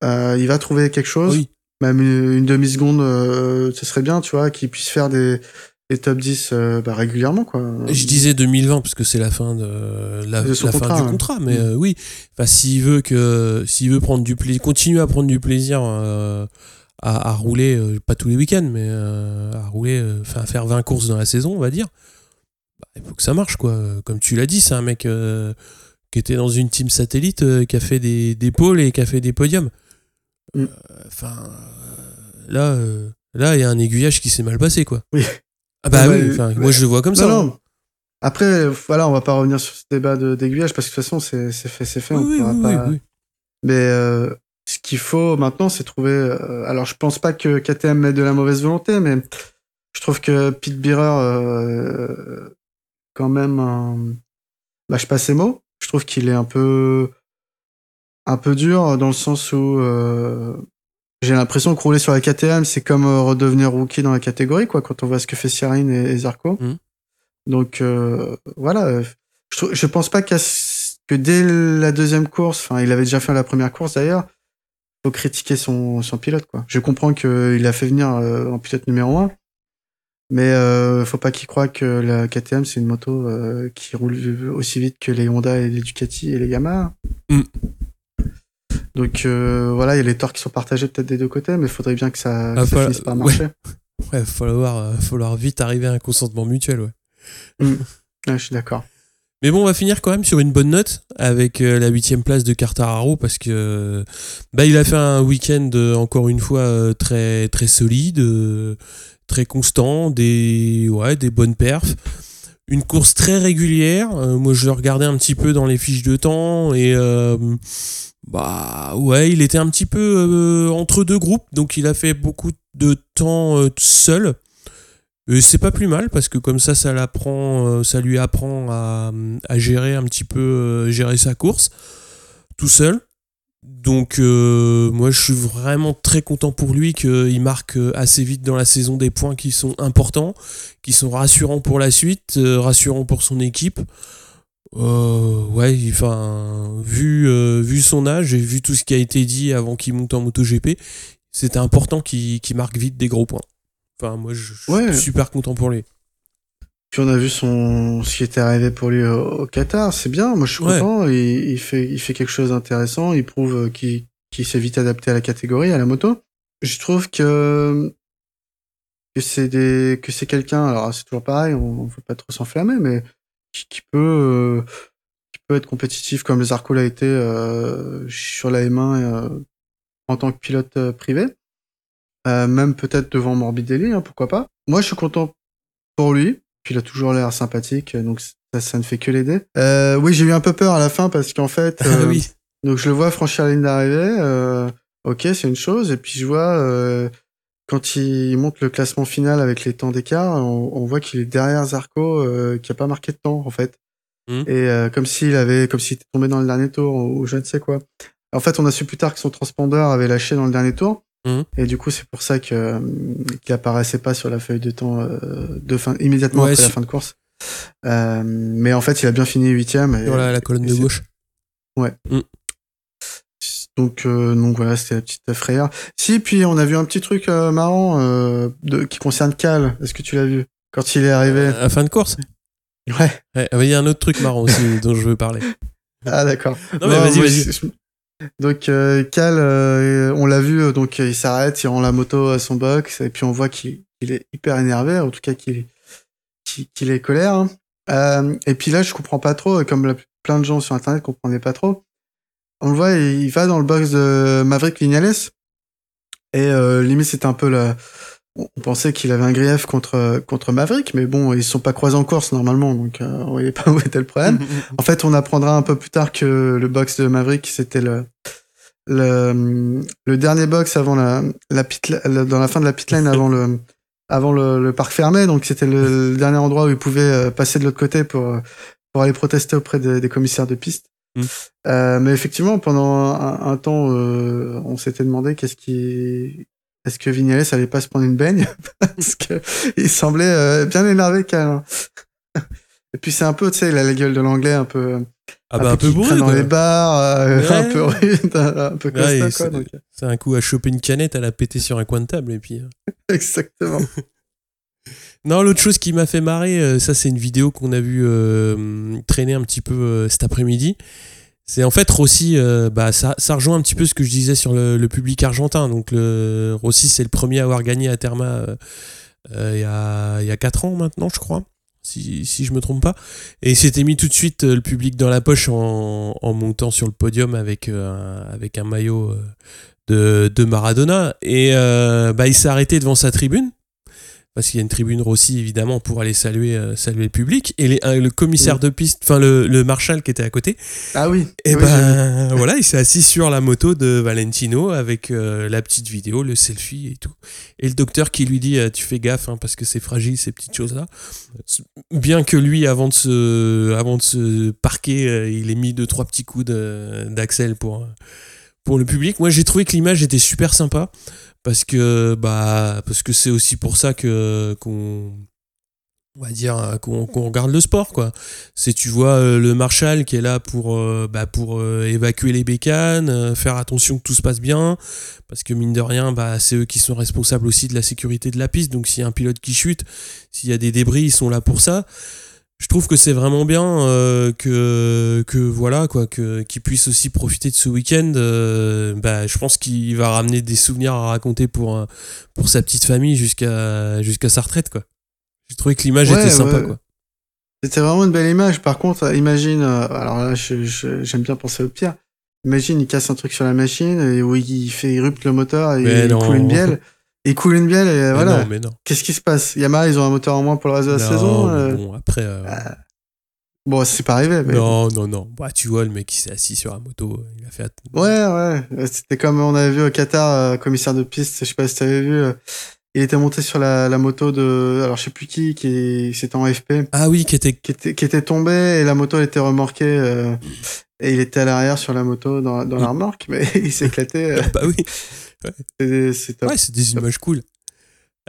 il va trouver quelque chose, Oui. Même une, une demi-seconde, euh, ce serait bien, tu vois, qu'il puisse faire des, des top 10 euh, bah, régulièrement, quoi. Je disais 2020 parce que c'est la fin de la, De la fin contrat, du contrat, mais Mm. euh, oui. Enfin, s'il veut que s'il veut prendre du plaisir, continuer à prendre du plaisir à, à rouler, pas tous les week-ends, mais à rouler, enfin à faire 20 courses dans la saison, on va dire. bah, il faut que ça marche, quoi. Comme tu l'as dit, c'est un mec qui était dans une team satellite, qui a fait des, des pôles et qui a fait des podiums. Mm. Euh, Enfin, euh, là, euh, là, il y a un aiguillage qui s'est mal passé, quoi. Oui. Ah bah Ah bah, oui, moi je le vois comme ça. hein. Après, voilà, on va pas revenir sur ce débat de- d'aiguillage parce que de toute façon, c'est fait, c'est fait. on Oui, oui, pourra oui, pas- oui, oui. Mais euh, ce qu'il faut maintenant, c'est trouver. euh, alors, je pense pas que KTM mette de la mauvaise volonté, mais je trouve que Pete Bearer, euh, quand même, un... lâche pas ses mots. Je trouve qu'il est un peu, un peu dur dans le sens où euh, j'ai l'impression que rouler sur la KTM, c'est comme euh, redevenir rookie dans la catégorie, quoi, quand on voit ce que fait Cyrine et, et Zarco. Mhm. Donc euh, voilà, euh, je, je pense pas que dès la deuxième course, enfin il avait déjà fait la première course d'ailleurs, faut critiquer son, son pilote quoi. Je comprends qu'il a fait venir euh, en pilote numéro 1, mais euh, faut pas qu'il croie que la KTM c'est une moto euh, qui roule aussi vite que les Honda et les Ducati et les Yamaha. Mm. Donc euh, voilà, il y a les torts qui sont partagés peut-être des deux côtés, mais il faudrait bien que ça, que Ah, ça voilà, finisse par marcher. Ouais, il va falloir, falloir vite arriver à un consentement mutuel, ouais. Ouais, je suis d'accord. Mais bon, on va finir quand même sur une bonne note avec euh, la huitième place de Cartararo parce que bah, il a fait un week-end euh, encore une fois très très solide, très constant, des ouais des bonnes perfs, une course très régulière. Euh, moi, je le regardais un petit peu dans les fiches de temps et euh, bah ouais, il était un petit peu euh, entre deux groupes, donc il a fait beaucoup de temps seul. Et c'est pas plus mal parce que comme ça, ça l'apprend, ça lui apprend à, à gérer un petit peu, gérer sa course tout seul. Donc euh, moi je suis vraiment très content pour lui qu'il marque euh, assez vite dans la saison des points qui sont importants, qui sont rassurants pour la suite, euh, rassurants pour son équipe. Euh, ouais, enfin, vu, euh, vu son âge et vu tout ce qui a été dit avant qu'il monte en MotoGP, c'était important qu'il marque vite des gros points. Enfin, moi je je Ouais. suis super content pour lui. Puis on a vu son ce qui était arrivé pour lui au, au Qatar, c'est bien. Moi je suis Ouais. content. Il, il fait il fait quelque chose d'intéressant. Il prouve euh, qu'il qu'il s'est vite adapté à la catégorie, à la moto. Je trouve que que c'est des que c'est quelqu'un. Alors c'est toujours pareil. On, on faut pas trop s'enflammer, mais qui, qui peut euh, qui peut être compétitif comme Zarco l'a été euh, sur la M1 euh, en tant que pilote euh, privé. Euh, même peut-être devant Morbidelli, hein, pourquoi pas. Moi je suis content pour lui. Puis il a toujours l'air sympathique, donc ça, ça ne fait que l'aider. Euh, oui, j'ai eu un peu peur à la fin parce qu'en fait, euh, oui, donc je le vois franchir la ligne d'arrivée. euh, ok, c'est une chose. Et puis je vois euh, quand il monte le classement final avec les temps d'écart, on, on voit qu'il est derrière Zarco, euh, qui a pas marqué de temps en fait. Mhm. Et euh, comme s'il avait, comme s'il était tombé dans le dernier tour ou, ou je ne sais quoi. En fait, on a su plus tard que son transpondeur avait lâché dans le dernier tour. Mhm. Et du coup, c'est pour ça que euh, qu'il apparaissait pas sur la feuille de temps euh, de fin immédiatement Ouais, après la fin de course. Euh, mais en fait, il a bien fini huitième. voilà la colonne et de gauche. Donc, euh, donc voilà, c'était la petite frayeur. Si, puis on a vu un petit truc euh, marrant euh, de, qui concerne Cal. Est-ce que tu l'as vu quand il est arrivé À la fin de course? Ouais. Ouais, ah, Il y a un autre truc marrant aussi dont je veux parler. Ah d'accord. Non, mais vas-y, vas-y. Donc euh, Cal, euh, on l'a vu, euh, donc il s'arrête, il rend la moto à son box, et puis on voit qu'il est hyper énervé, en tout cas qu'il est colère. hein. Et puis là, je comprends pas trop, comme plein de gens sur Internet comprenaient pas trop. On le voit, il, il va dans le box de Maverick Vignales, et limite c'était un peu la... On pensait qu'il avait un grief contre contre Maverick, mais bon, ils se sont pas croisés en course normalement, donc euh, on voyait pas où était le problème. En fait, on apprendra un peu plus tard que le box de Maverick, c'était le, le, le dernier box avant la, la pit, la- dans la fin de la pit lane avant le, avant le, le parc fermé. Donc, c'était le, le dernier endroit où il pouvait euh, passer de l'autre côté pour, pour aller protester auprès des, des commissaires de piste. Mm. Euh, mais effectivement, pendant un, un temps, euh, on s'était demandé qu'est-ce qui, est-ce que Vignales allait pas se prendre une baigne? Parce que il semblait euh, bien énervé hein. Et puis c'est un peu, tu sais, il a la gueule de l'anglais, un peu, Ah bah un peu qui bourré. dans les bars, euh, Ouais. un peu rude, un peu Ouais, costaud, c'est- quoi. donc, euh, un coup à choper une canette, à la péter sur un coin de table et puis. euh. exactement. Non, l'autre chose qui m'a fait marrer, euh, ça c'est une vidéo qu'on a vu euh, traîner un petit peu euh, cet après-midi. C'est en fait Rossi, euh, bah, ça, ça rejoint un petit peu ce que je disais sur le, public argentin. Donc le, Rossi c'est le premier à avoir gagné à Terma euh, euh, il y, a, y a 4 ans maintenant, je crois, si, si je me trompe pas. Et il s'était mis tout de suite le public dans la poche en, montant sur le podium avec, un, avec un maillot de, de Maradona. Et bah, il s'est arrêté devant sa tribune parce qu'il y a une tribune Rossi évidemment pour aller saluer, euh, saluer le public et les- euh, le commissaire Oui. de piste enfin le, le marshal qui était à côté Ah oui. et oui, j'ai vu. ben voilà il s'est assis sur la moto de Valentino avec euh, la petite vidéo le selfie et tout et le docteur qui lui dit euh, tu fais gaffe hein, parce que c'est fragile ces petites choses là bien que lui avant de se avant de se parquer il ait mis deux trois petits coups d'axel pour pour le public. Moi j'ai trouvé que l'image était super sympa parce que bah parce que c'est aussi pour ça que qu'on on va dire qu'on regarde le sport quoi. C'est tu vois euh, le marshal qui est là pour euh, bah, pour euh, évacuer les bécanes faire attention que tout se passe bien parce que mine de rien bah c'est eux qui sont responsables aussi de la sécurité de la piste. Donc s'il y a un pilote qui chute s'il y a des débris ils sont là pour ça je trouve que c'est vraiment bien euh, que que voilà quoi que qu'il puisse aussi profiter de ce week-end euh, bah je pense qu'il va ramener des souvenirs à raconter pour euh, pour sa petite famille jusqu'à jusqu'à sa retraite quoi j'ai trouvé que l'image Ouais, était sympa ouais. quoi C'était vraiment une belle image. Par contre, imagine, euh, alors là, j'aime bien penser au pire. Imagine, il casse un truc sur la machine et où il fait irrupte le moteur et Mais il non. coule une bielle. Il coule une bielle et Mais voilà. non mais non Qu'est-ce qui se passe? Yamaha, ils ont un moteur en moins pour le reste de la Non, saison. euh, bon après euh, Bon, c'est pas arrivé. Mais... non non non bah tu vois le mec qui s'est assis sur la moto il a fait Ouais, ouais. C'était comme on avait vu au Qatar, euh, commissaire de piste. Je sais pas si t'avais vu. euh, il était monté sur la, la moto de, alors je sais plus qui, qui c'était en FP, ah oui qui était qui était, qui était tombé et la moto était remorquée. euh, Et il était à l'arrière sur la moto dans, dans la remorque, mais il s'éclatait. euh, bah oui. C'est. Ouais, c'est des images cool.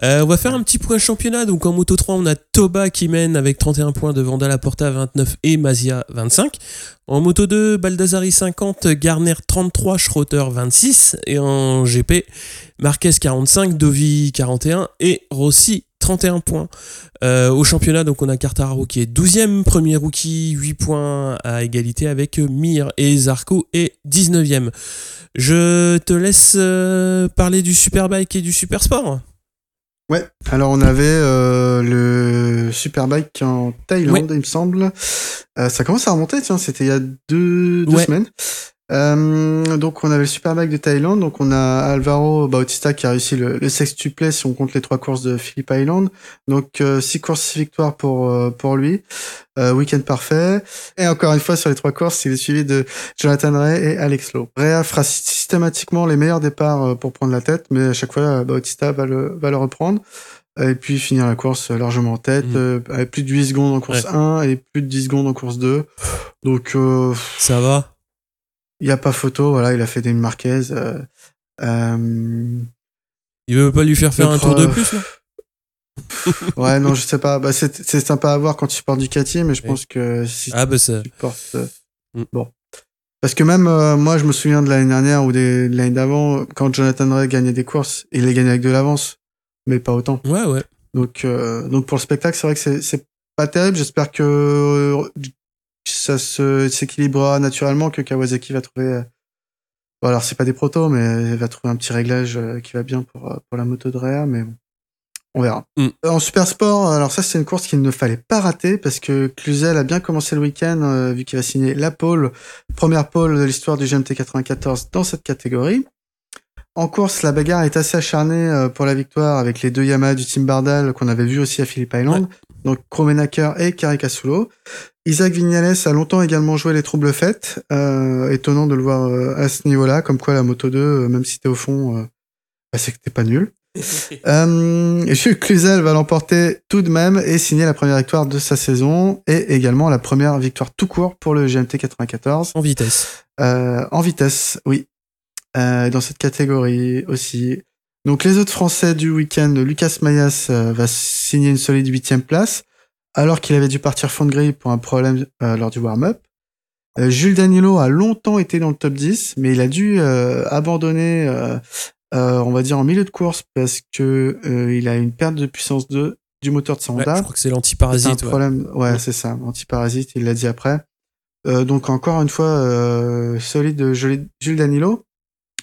Euh, on va faire un petit point championnat. Donc en Moto 3, on a Toba qui mène avec 31 points devant Dalla Porta 29 et Mazia 25. En Moto 2, Baldassari 50, Garner 33, Schroeter 26. Et en GP, Marquez 45, Dovi 41 et Rossi 31 points. Euh, au championnat, donc on a Quartararo qui est 12e, premier rookie, 8 points à égalité avec Mir et Zarco est 19e. Je te laisse euh, parler du Superbike et du Supersport. Ouais. Alors on avait euh, le Superbike en Thaïlande, il me semble. Euh, ça commence à remonter, tiens, c'était il y a deux, deux Ouais. semaines. Euh, donc on avait le Superbike de Thaïlande, donc on a Alvaro Bautista qui a réussi le, le si on compte les trois courses de Phillip Island. Donc euh, six courses, six victoires pour euh, pour lui. Euh, Week-end parfait. Et encore une fois sur les trois courses, il est suivi de Jonathan Ray et Alex Lowe. Rea fera systématiquement les meilleurs départs pour prendre la tête, mais à chaque fois Bautista va le va le reprendre. Et puis finir la course largement en tête, euh, avec plus de 8 secondes en course 1 et plus de 10 secondes en course 2. Donc euh, Ça va? Il y a pas photo, voilà, il a fait des Marquez. Euh, euh, Il veut pas lui faire faire un tour de plus là ouais, non, je sais pas. Bah, c'est sympa à voir quand tu supportes Ducati, mais je pense que si Ah bah ça. tu supportes. euh, Mm. Bon. Parce que même euh, moi, je me souviens de l'année dernière ou des- de l'année d'avant, quand Jonathan Ray gagnait des courses, il les gagnait avec de l'avance, mais pas autant. Ouais ouais. Donc, euh, donc pour le spectacle, c'est vrai que c'est- c'est pas terrible. J'espère que euh, ça se s'équilibrera naturellement, que Kawasaki va trouver. euh, Bon, alors c'est pas des protos, mais elle va trouver un petit réglage euh, qui va bien pour euh, pour la moto de Rea, mais bon, on verra. Mm. En super sport, alors ça c'est une course qu'il ne fallait pas rater parce que Cluzel a bien commencé le week-end euh, vu qu'il va signer la pole, première pole de l'histoire du GMT 94 dans cette catégorie. En course, la bagarre est assez acharnée pour la victoire avec les deux Yamaha du Team Bardal qu'on avait vu aussi à Phillip Island, donc Kromenacker et Caricasulo. Isaac Vignales a longtemps également joué les troubles faites, euh, étonnant de le voir euh, à ce niveau-là, comme quoi la Moto 2, euh, même si t'es au fond, euh, bah, c'est que t'es pas nul. Euh, Jules Cluzel va l'emporter tout de même et signer la première victoire de sa saison et également la première victoire tout court pour le GMT 94 En vitesse. euh, en vitesse, oui, Euh, dans cette catégorie aussi. Donc les autres Français du week-end, Lucas Mayas euh, va signer une solide huitième place, alors qu'il avait dû partir fond de grille pour un problème euh, lors du warm-up. Euh, Jules Danilo a longtemps été dans le top 10, mais il a dû euh, abandonner, euh, euh, on va dire, en milieu de course parce que euh, il a une perte de puissance 2 du moteur de Ouais, Honda. je crois que c'est l'antiparasite. un ouais. problème. Ouais, c'est ça, antiparasite, il l'a dit après. Euh, donc encore une fois, euh, solide de Jules Danilo,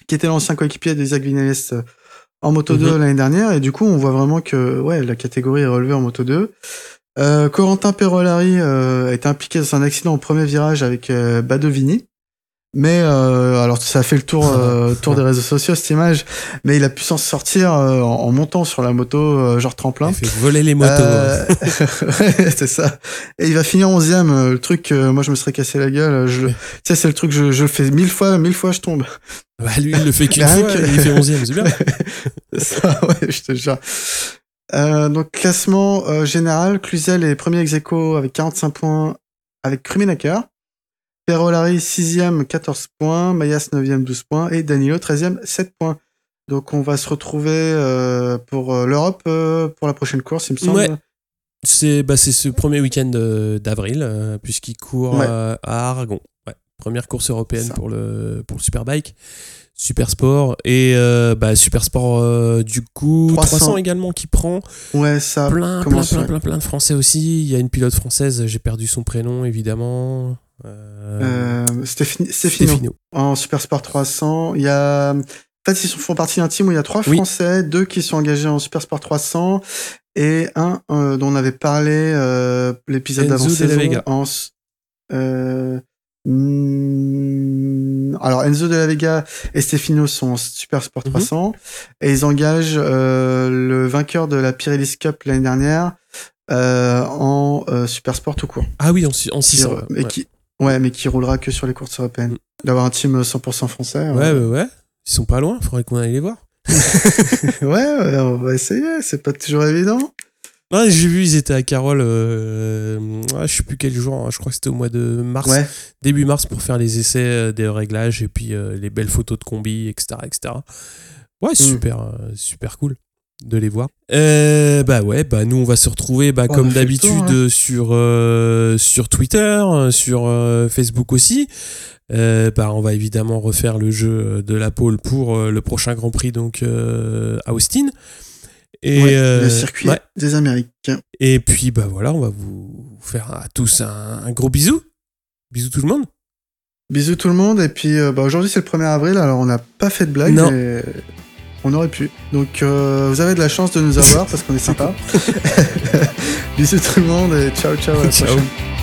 qui était l'ancien coéquipier d'Isaac Vinales en Moto 2 Mhm. l'année dernière, et du coup on voit vraiment que ouais, la catégorie est relevée en Moto 2. Euh, Corentin Perolari euh, a été impliqué dans un accident au premier virage avec euh, Badovini. Mais euh, alors ça a fait le tour, euh, tour des réseaux sociaux cette image, mais il a pu s'en sortir euh, en, en montant sur la moto euh, genre tremplin. Il fait voler les motos. Euh, ouais, c'est ça. Et il va finir 11 e le truc, euh, moi je me serais cassé la gueule. Je, tu sais, c'est le truc, je, je le fais mille fois, mille fois je tombe. Bah, lui, il le fait qu'une fois, que- il fait 11ème, c'est bien. C'est ça, ouais, je te jure. Euh, donc classement euh, général, Cluzel est premier ex aequo avec 45 points avec Krumenacker. Perolari 6ème 14 points, Mayas 9ème 12 points et Danilo 13ème 7 points. Donc on va se retrouver euh, pour l'Europe pour la prochaine course, il me semble. Ouais. C'est bah, c'est ce premier week-end d'avril, puisqu'il court Ouais. à Aragon. Ouais. Première course européenne Ça. pour le, pour le Superbike. Super Sport. Et euh, bah, Super Sport, euh, du coup, 300. 300. également qui prend. Ouais, ça. plein, plein, plein, plein, plein de Français aussi. Il y a une pilote française, j'ai perdu son prénom, évidemment. Euh, Euh, Stéphine- Stéphino. En Super Sport 300, il y a. En fait, ils font partie d'un team où il y a trois Oui. Français, deux qui sont engagés en Super Sport 300 et un euh, dont on avait parlé l'épisode d'avant saison. En, euh, hmm, alors Enzo de la Vega et Stefano sont en Super Sport Mhm. 300 et ils engagent euh, le vainqueur de la Pirelli Cup l'année dernière euh, en euh, Super Sport tout court. Ah oui, en, en Qui- 600. mais ouais. qui, ouais, mais qui roulera que sur les courses européennes. Mm. D'avoir un team 100% français. Ouais, euh, ouais, ouais. Ils sont pas loin, faudrait qu'on aille les voir. ouais, ouais, on va essayer, c'est pas toujours évident. J'ai vu, ils étaient à Carole, euh, ouais, je sais plus quel jour, hein, je crois que c'était au mois de mars, Ouais. début mars, pour faire les essais euh, des réglages et puis euh, les belles photos de combi, etc. etc. Ouais, super, euh, super cool de les voir. Euh, bah ouais, bah nous on va se retrouver bah, On a comme d'habitude hein. sur, euh, sur Twitter, sur euh, Facebook aussi. Bah, on va évidemment refaire le jeu de la pole pour le prochain Grand Prix donc à Austin. Et, Ouais, euh, le circuit ouais. des Américains. Et puis bah voilà, on va vous faire à tous un, un gros bisou. Bisous tout le monde. Bisous tout le monde. Et puis euh, bah, aujourd'hui c'est le 1er avril, alors on n'a pas fait de blague, Non. mais on aurait pu. Donc euh, vous avez de la chance de nous avoir parce qu'on est sympa. Bisous tout le monde et ciao ciao à la Ciao. prochaine.